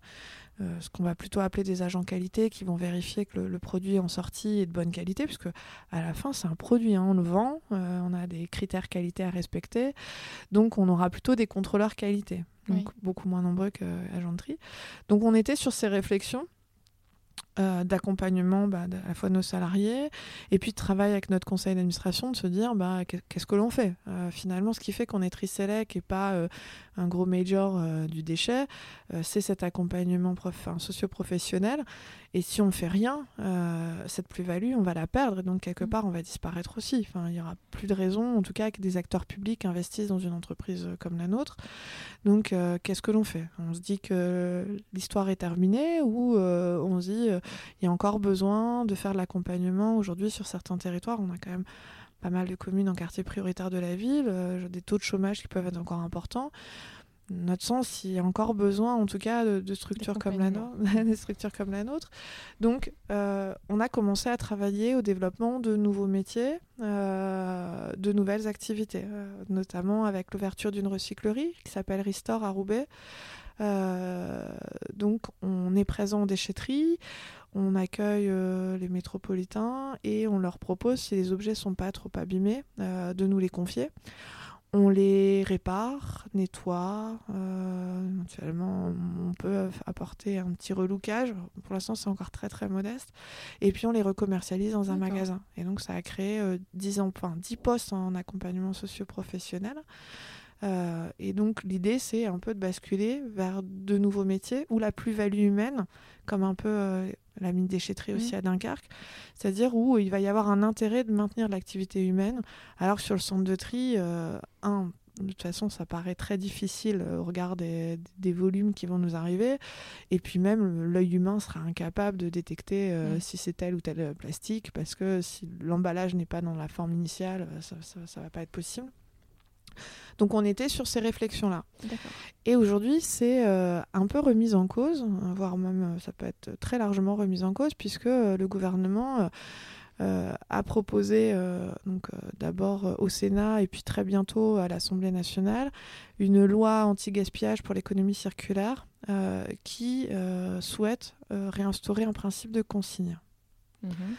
ce qu'on va plutôt appeler des agents qualité qui vont vérifier que le, produit en sortie est de bonne qualité, puisque à la fin c'est un produit, hein, on le vend, euh, on a des critères qualité à respecter, donc on aura plutôt des contrôleurs qualité, donc beaucoup moins nombreux qu'agents de tri. Donc on était sur ces réflexions. Euh, d'accompagnement bah, à la fois de nos salariés et puis de travail avec notre conseil d'administration de se dire bah, qu'est-ce que l'on fait? Finalement ce qui fait qu'on est Tricelec et pas un gros major du déchet, c'est cet accompagnement socio-professionnel. Et si on ne fait rien, cette plus-value, on va la perdre et donc quelque mmh. part, on va disparaître aussi. Enfin, il n'y aura plus de raison, en tout cas, que des acteurs publics investissent dans une entreprise comme la nôtre. Donc, qu'est-ce que l'on fait? On se dit que l'histoire est terminée ou on se dit il y a encore besoin de faire de l'accompagnement aujourd'hui sur certains territoires? On a quand même pas mal de communes en quartier prioritaire de la ville, euh, des taux de chômage qui peuvent être encore importants. Notre sens, il y a encore besoin, en tout cas, de, structures, comme la nôtre, des structures comme la nôtre. Donc, euh, on a commencé à travailler au développement de nouveaux métiers, euh, de nouvelles activités, notamment avec l'ouverture d'une recyclerie qui s'appelle Restore à Roubaix. donc, on est présent en déchetterie, on accueille euh, les métropolitains et on leur propose, si les objets sont pas trop abîmés, euh, de nous les confier. On les répare, nettoie, euh, éventuellement on peut apporter un petit relookage. Pour l'instant c'est encore très très modeste. Et puis on les recommercialise dans un magasin. Et donc ça a créé 10, enfin, 10 postes en accompagnement socio-professionnel. et donc l'idée c'est un peu de basculer vers de nouveaux métiers où la plus-value humaine, comme un peu la mine déchetterie aussi à Dunkerque, c'est-à-dire où il va y avoir un intérêt de maintenir l'activité humaine, alors que sur le centre de tri, euh, un, de toute façon, ça paraît très difficile au regard des, volumes qui vont nous arriver. Et puis même, l'œil humain sera incapable de détecter euh, si c'est tel ou tel plastique, parce que si l'emballage n'est pas dans la forme initiale, ça ne va pas être possible. Donc on était sur ces réflexions-là. Et aujourd'hui, c'est euh, un peu remis en cause, voire même euh, ça peut être très largement remis en cause, puisque euh, le gouvernement a proposé, donc d'abord au Sénat et puis très bientôt à l'Assemblée nationale, une loi anti-gaspillage pour l'économie circulaire qui souhaite réinstaurer un principe de consigne. Mhm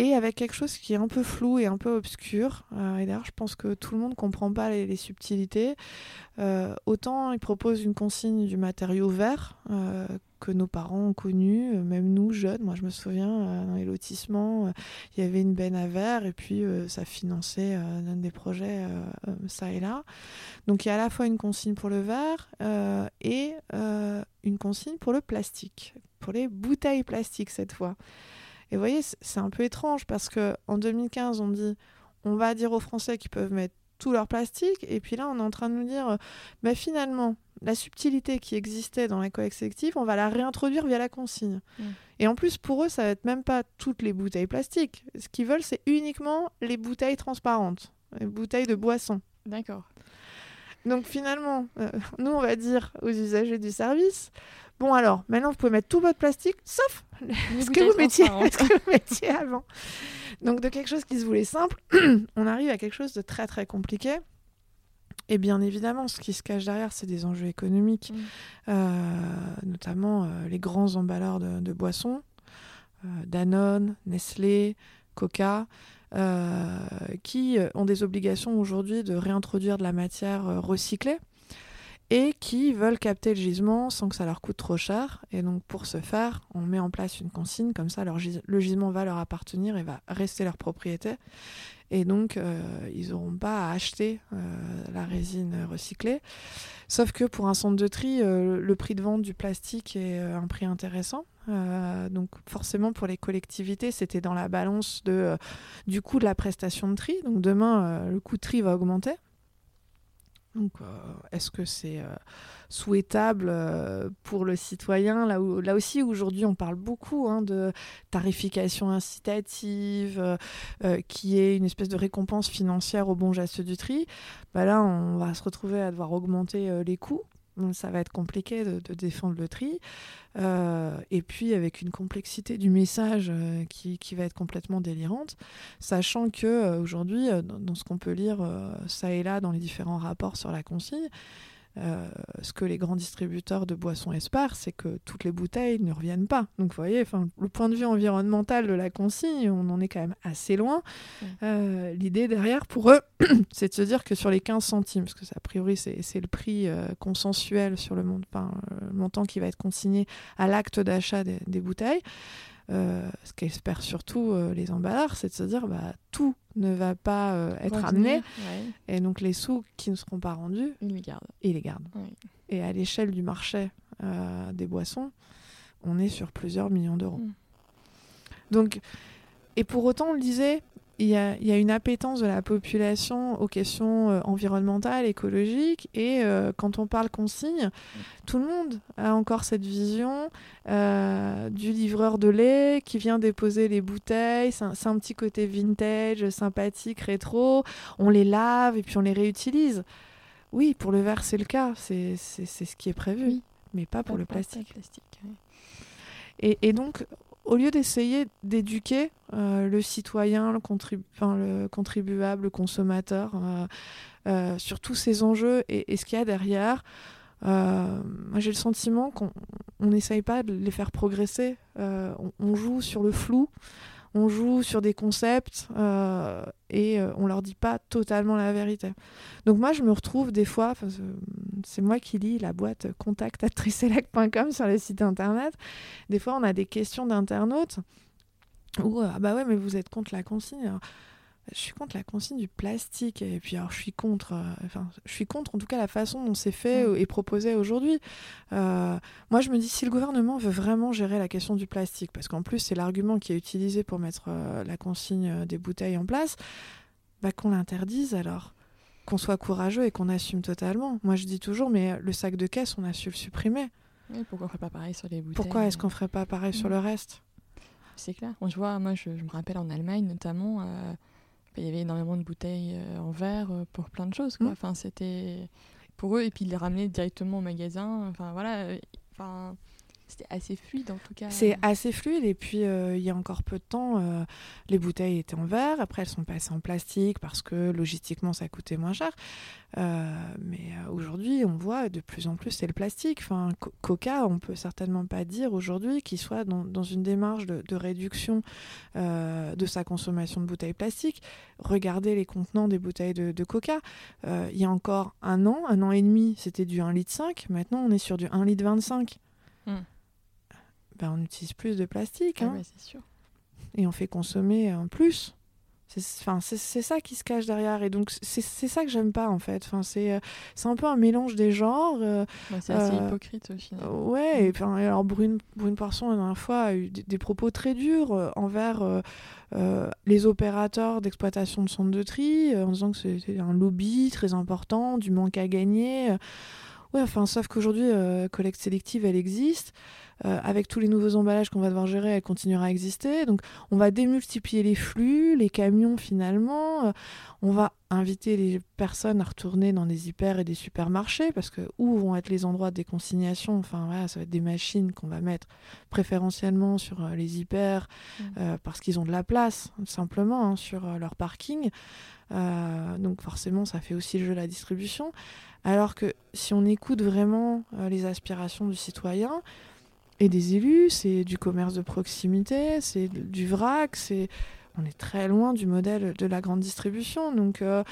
et avec quelque chose qui est un peu flou et un peu obscur. Euh, et d'ailleurs, je pense que tout le monde ne comprend pas les, subtilités. Euh, autant ils proposent une consigne du matériau vert euh, que nos parents ont connu, même nous jeunes. Moi, je me souviens, dans les lotissements, il y avait une benne à verre et puis ça finançait des projets ça et là. Donc il y a à la fois une consigne pour le verre et une consigne pour le plastique, pour les bouteilles plastiques cette fois. Et vous voyez, c'est un peu étrange parce qu'en 2015, on dit on va dire aux Français qu'ils peuvent mettre tout leur plastique, et puis là, on est en train de nous dire bah, finalement, la subtilité qui existait dans la collecte sélective, on va la réintroduire via la consigne. Mm. Et en plus, pour eux, ça va être même pas toutes les bouteilles plastiques. Ce qu'ils veulent, c'est uniquement les bouteilles transparentes, les bouteilles de boisson. D'accord. Donc finalement, euh, nous, on va dire aux usagers du service, Bon alors, maintenant vous pouvez mettre tout votre plastique, sauf ce que, vous mettiez, ce que vous mettiez avant. Donc de quelque chose qui se voulait simple, on arrive à quelque chose de très très compliqué. Et bien évidemment, ce qui se cache derrière, c'est des enjeux économiques, mm. euh, notamment euh, les grands emballeurs de, boissons, euh, Danone, Nestlé, Coca, qui ont des obligations aujourd'hui de réintroduire de la matière recyclée et qui veulent capter le gisement sans que ça leur coûte trop cher. Et donc pour ce faire, on met en place une consigne, comme ça le gisement va leur appartenir et va rester leur propriété. Et donc euh, ils n'auront pas à acheter euh, la résine recyclée. Sauf que pour un centre de tri, euh, le prix de vente du plastique est un prix intéressant. donc forcément pour les collectivités, c'était dans la balance du coût de la prestation de tri. Donc demain, le coût de tri va augmenter. Donc, euh, est-ce que c'est euh, souhaitable euh, pour le citoyen? Là, aussi, aujourd'hui, on parle beaucoup hein, de tarification incitative, qui est une espèce de récompense financière au bon geste du tri. Bah là, on va se retrouver à devoir augmenter les coûts ça va être compliqué de, défendre le tri. Euh, et puis avec une complexité du message euh, qui, va être complètement délirante, sachant que euh, aujourd'hui, dans, ce qu'on peut lire ça et là dans les différents rapports sur la consigne, euh, ce que les grands distributeurs de boissons espèrent, c'est que toutes les bouteilles ne reviennent pas. Donc vous voyez, le point de vue environnemental de la consigne, on en est quand même assez loin. Euh, l'idée derrière, pour eux, c'est de se dire que sur les 15 centimes, parce que a priori c'est le prix euh, consensuel sur le, montant qui va être consigné à l'acte d'achat des, bouteilles, ce qu'espèrent surtout les emballeurs, c'est de se dire bah, tout ne va pas être amené. Et donc les sous qui ne seront pas rendus, ils les gardent. Ils les gardent. Et à l'échelle du marché des boissons, on est sur plusieurs millions d'euros. Mm. Donc, et pour autant, on le disait, il y, a, une appétence de la population aux questions euh, environnementales, écologiques. Et euh, quand on parle consigne, tout le monde a encore cette vision euh, du livreur de lait qui vient déposer les bouteilles. C'est un, petit côté vintage, sympathique, rétro. On les lave et puis on les réutilise. Oui, pour le verre, c'est le cas. C'est ce qui est prévu. Mais pas pour le plastique. et, donc, au lieu d'essayer d'éduquer euh, le citoyen, le, le, contribuable, le consommateur euh, euh, sur tous ces enjeux et, ce qu'il y a derrière, j'ai le sentiment qu'on n'essaye pas de les faire progresser. on, joue sur le flou, on joue sur des concepts euh, et euh, on leur dit pas totalement la vérité. Donc moi je me retrouve des fois, c'est moi qui lis la boîte contact sur le site internet. Des fois on a des questions d'internautes où ah bah ouais mais vous êtes contre la consigne je suis contre la consigne du plastique et puis alors je suis contre euh, enfin je suis contre en tout cas la façon dont c'est fait et proposé aujourd'hui. Euh, moi je me dis si le gouvernement veut vraiment gérer la question du plastique parce qu'en plus c'est l'argument qui est utilisé pour mettre euh, la consigne des bouteilles en place bah qu'on l'interdise alors qu'on soit courageux et qu'on assume totalement. Moi je dis toujours mais le sac de caisse on a su le supprimer. Pourquoi on ferait pas pareil sur les bouteilles pourquoi est-ce qu'on ferait pas pareil sur mm. le reste? C'est clair. je vois, moi, je, me rappelle en Allemagne notamment, il y avait énormément de bouteilles euh, en verre euh, pour plein de choses. Quoi. Mmh. Enfin, c'était pour eux et puis ils les ramenaient directement au magasin. Enfin voilà. Euh, enfin, c'était assez fluide en tout cas. C'est assez fluide et puis euh, il y a encore peu de temps, euh, les bouteilles étaient en verre, après elles sont passées en plastique parce que logistiquement ça coûtait moins cher. Euh, mais aujourd'hui on voit de plus en plus c'est le plastique. Enfin, Coca, on peut certainement pas dire aujourd'hui qu'il soit dans, une démarche de, de réduction de sa consommation de bouteilles plastiques. Regardez les contenants des bouteilles de, de Coca. il y a encore un an, un an et demi, c'était du 1,5 litre. Maintenant on est sur du 1,25 litre. 25. Ben, on utilise plus de plastique. Ah hein. c'est sûr. Et on fait consommer en plus. C'est ça qui se cache derrière. Et donc, c'est ça que j'aime pas, en fait. Enfin, c'est euh, un peu un mélange des genres. Euh, c'est assez euh, hypocrite, au final. ouais, et, puis, alors Brune, Brune Poisson, la dernière fois, a eu des, propos très durs envers les opérateurs d'exploitation de centres de tri, en disant que c'était un lobby très important, du manque à gagner. Ouais, enfin, sauf qu'aujourd'hui, collecte sélective, elle existe. Euh, avec tous les nouveaux emballages qu'on va devoir gérer, elle continuera à exister. Donc on va démultiplier les flux, les camions finalement. Euh, on va inviter les personnes à retourner dans des hyper et des supermarchés parce que où vont être les endroits de déconsignation? Enfin voilà, ça va être des machines qu'on va mettre préférentiellement sur euh, les hyper mmh. parce qu'ils ont de la place simplement hein, sur leur parking. donc forcément, ça fait aussi le jeu de la distribution. Alors que si on écoute vraiment les aspirations du citoyen, et des élus, c'est du commerce de proximité, c'est du vrac, c'est on est très loin du modèle de la grande distribution. Donc euh,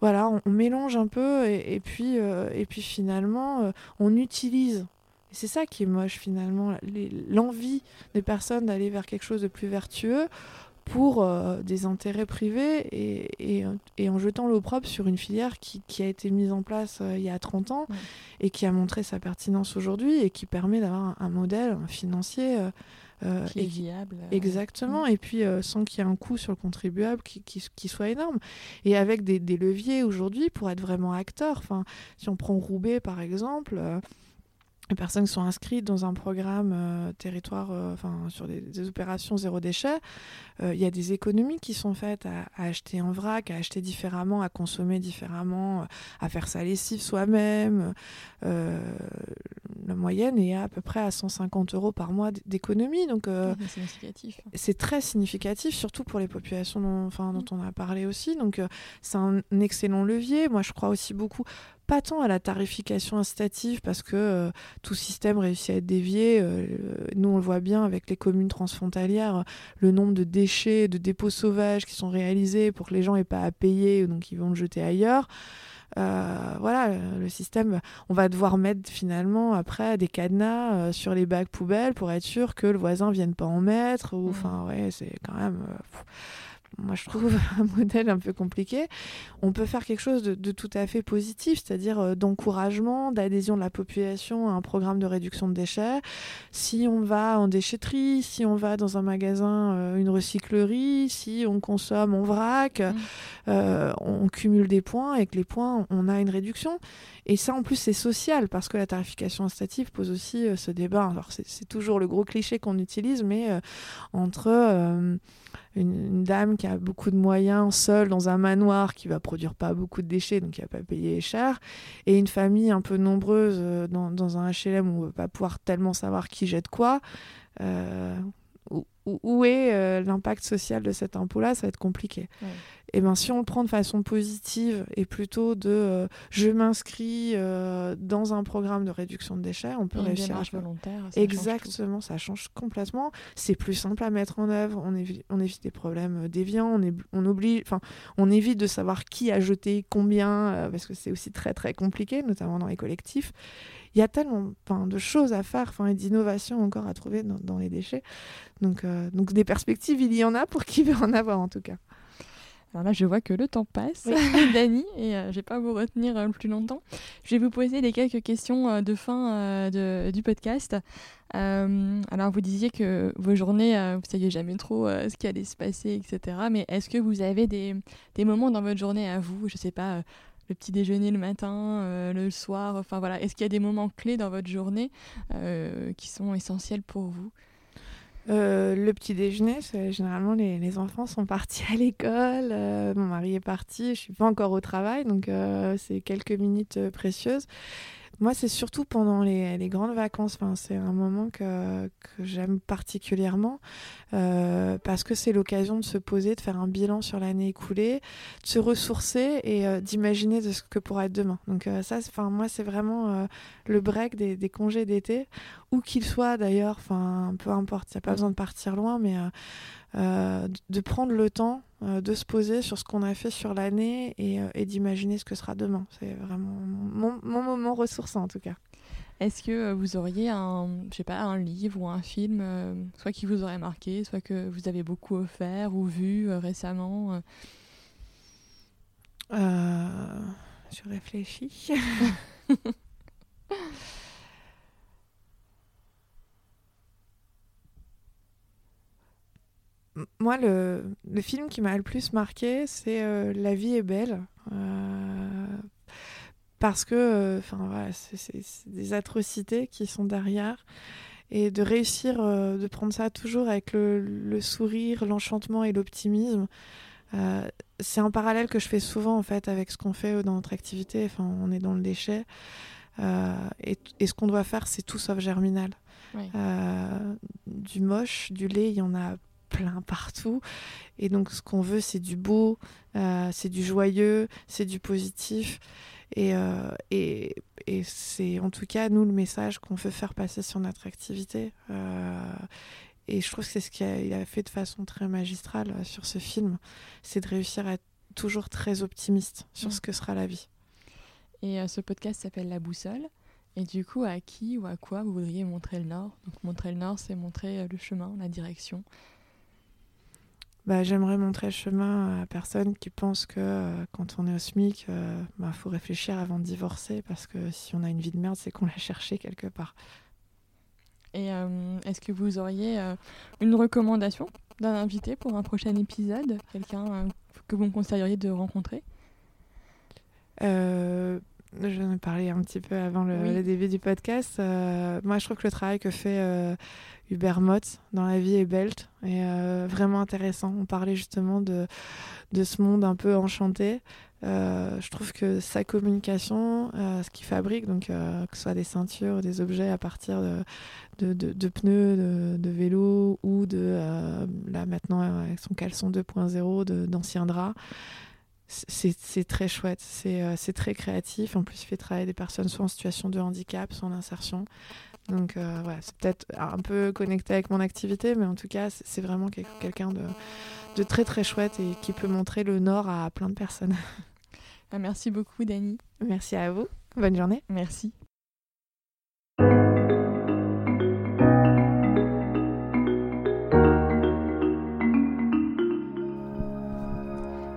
voilà, on, mélange un peu et, puis, euh, et puis finalement, euh, on utilise. Et c'est ça qui est moche finalement, l'envie des personnes d'aller vers quelque chose de plus vertueux pour euh, des intérêts privés et, et, et en jetant l'opprobre sur une filière qui, qui, a été mise en place euh, il y a 30 ans et qui a montré sa pertinence aujourd'hui et qui permet d'avoir un, modèle financier euh, qui est viable. Exactement, et puis sans qu'il y ait un coût sur le contribuable qui, qui, qui soit énorme. Et avec des, des leviers aujourd'hui pour être vraiment acteur. Enfin, si on prend Roubaix par exemple, les personnes qui sont inscrites dans un programme euh, territoire, euh, enfin sur des, opérations zéro déchet, euh, il y a des économies qui sont faites à, acheter en vrac, à acheter différemment, à consommer différemment, à faire sa lessive soi-même. la moyenne est à, peu près à 150 euros par mois d'économie, donc c'est très significatif, surtout pour les populations dont, enfin, dont on a parlé aussi. Donc c'est un excellent levier. Moi, je crois aussi beaucoup pas tant à la tarification incitative parce que euh, tout système réussit à être dévié. Euh, nous, on le voit bien avec les communes transfrontalières, le nombre de déchets, de dépôts sauvages qui sont réalisés pour que les gens aient pas à payer, donc ils vont le jeter ailleurs. voilà, le système, on va devoir mettre finalement après des cadenas sur les bacs poubelles pour être sûr que le voisin vienne pas en mettre. Mmh. enfin, ouais, c'est quand même moi je trouve un modèle un peu compliqué. On peut faire quelque chose de, tout à fait positif, c'est-à-dire euh, d'encouragement, d'adhésion de la population à un programme de réduction de déchets. Si on va en déchetterie, si on va dans un magasin, euh, une recyclerie, si on consomme, on vrac, mmh. euh, on cumule des points et que les points, on a une réduction. Et ça, en plus, c'est social parce que la tarification incitative pose aussi ce débat. Alors, c'est toujours le gros cliché qu'on utilise, mais entre une, dame qui a beaucoup de moyens, seule dans un manoir, qui va produire pas beaucoup de déchets, donc qui va pas payer cher, et une famille un peu nombreuse euh, dans, un HLM où on va pas pouvoir tellement savoir qui jette quoi. Euh, où, est euh, l'impact social de cet impôt-là Ça va être compliqué et ben si on le prend de façon positive et plutôt de euh, je m'inscris euh, dans un programme de réduction de déchets, on peut réussir. À... volontaire. Exactement, ça change complètement. C'est plus simple à mettre en œuvre. On évite, on évite des problèmes déviants. On, on oblige, enfin, on évite de savoir qui a jeté combien parce que c'est aussi très très compliqué, notamment dans les collectifs. Il y a tellement de choses à faire, enfin, et d'innovations encore à trouver dans, les déchets. Donc, donc des perspectives, il y en a pour qui veut en avoir en tout cas. Alors là, je vois que le temps passe, Dani, et euh, je vais pas vous retenir euh, plus longtemps. Je vais vous poser les quelques questions euh, de fin du podcast. alors, vous disiez que vos journées, vous ne saviez jamais trop ce qui allait se passer, etc. Mais est-ce que vous avez des, des, moments dans votre journée à vous, je sais pas, le petit déjeuner le matin, le soir, enfin voilà, est-ce qu'il y a des moments clés dans votre journée qui sont essentiels pour vous? Euh, le petit déjeuner, généralement les, enfants sont partis à l'école, euh, mon mari est parti, je suis pas encore au travail, donc euh, c'est quelques minutes précieuses. Moi, c'est surtout pendant les, grandes vacances. Enfin, c'est un moment que, j'aime particulièrement euh, parce que c'est l'occasion de se poser, de faire un bilan sur l'année écoulée, de se ressourcer et euh, d'imaginer de ce que pourra être demain. Donc euh, ça, enfin moi, c'est vraiment le break des, des congés d'été, où qu'il soit d'ailleurs. Enfin, peu importe, il n'y a pas besoin de partir loin, mais euh, de prendre le temps euh, de se poser sur ce qu'on a fait sur l'année et, euh, d'imaginer ce que sera demain. C'est vraiment mon, moment ressourçant en tout cas. Est-ce que vous auriez un, je sais pas, un livre ou un film, soit qui vous aurait marqué, soit que vous avez beaucoup offert ou vu récemment Je réfléchis. moi, le, film qui m'a le plus marqué, c'est euh, La vie est belle. Euh, parce que euh, enfin c'est des atrocités qui sont derrière. Et de réussir, de prendre ça toujours avec le, sourire, l'enchantement et l'optimisme, c'est un parallèle que je fais souvent en fait avec ce qu'on fait dans notre activité. Enfin, on est dans le déchet. Et, et, ce qu'on doit faire, c'est tout sauf germinal. du moche, du lait, il y en a plein partout. Et donc, ce qu'on veut, c'est du beau, euh, c'est du joyeux, c'est du positif. Et, euh, et, et c'est en tout cas, nous, le message qu'on veut faire passer sur notre activité. Euh, et je trouve que c'est ce qu'il a, a, fait de façon très magistrale sur ce film. C'est de réussir à être toujours très optimiste sur mm. ce que sera la vie. Et ce podcast s'appelle La Boussole. Et du coup, à qui ou à quoi vous voudriez montrer le Nord? Donc, montrer le Nord, c'est montrer le chemin, la direction. Bah, j'aimerais montrer le chemin à personne qui pense que euh, quand on est au SMIC, il euh, bah, faut réfléchir avant de divorcer parce que si on a une vie de merde, c'est qu'on l'a cherché quelque part. Et euh, est-ce que vous auriez une recommandation d'un invité pour un prochain épisode? Quelqu'un que vous me conseilleriez de rencontrer? Je vais parler un petit peu avant le, début du podcast. Euh, moi, je trouve que le travail que fait euh, Hubert Mott dans La vie est belt est euh, vraiment intéressant. On parlait justement de, de ce monde un peu enchanté. je trouve que sa communication, ce qu'il fabrique, donc que ce soit des ceintures, des objets à partir de, de, de, pneus, de, de vélos ou de là maintenant avec son caleçon 2.0 d'anciens draps c'est très chouette, euh, c'est très créatif. En plus, il fait travailler des personnes soit en situation de handicap, soit en insertion. Donc, euh, voilà, c'est peut-être un peu connecté avec mon activité, mais en tout cas, c'est vraiment quelqu'un de, de, très très chouette et qui peut montrer le Nord à plein de personnes. Ah, merci beaucoup, Dani. Merci à vous. Bonne journée. Merci.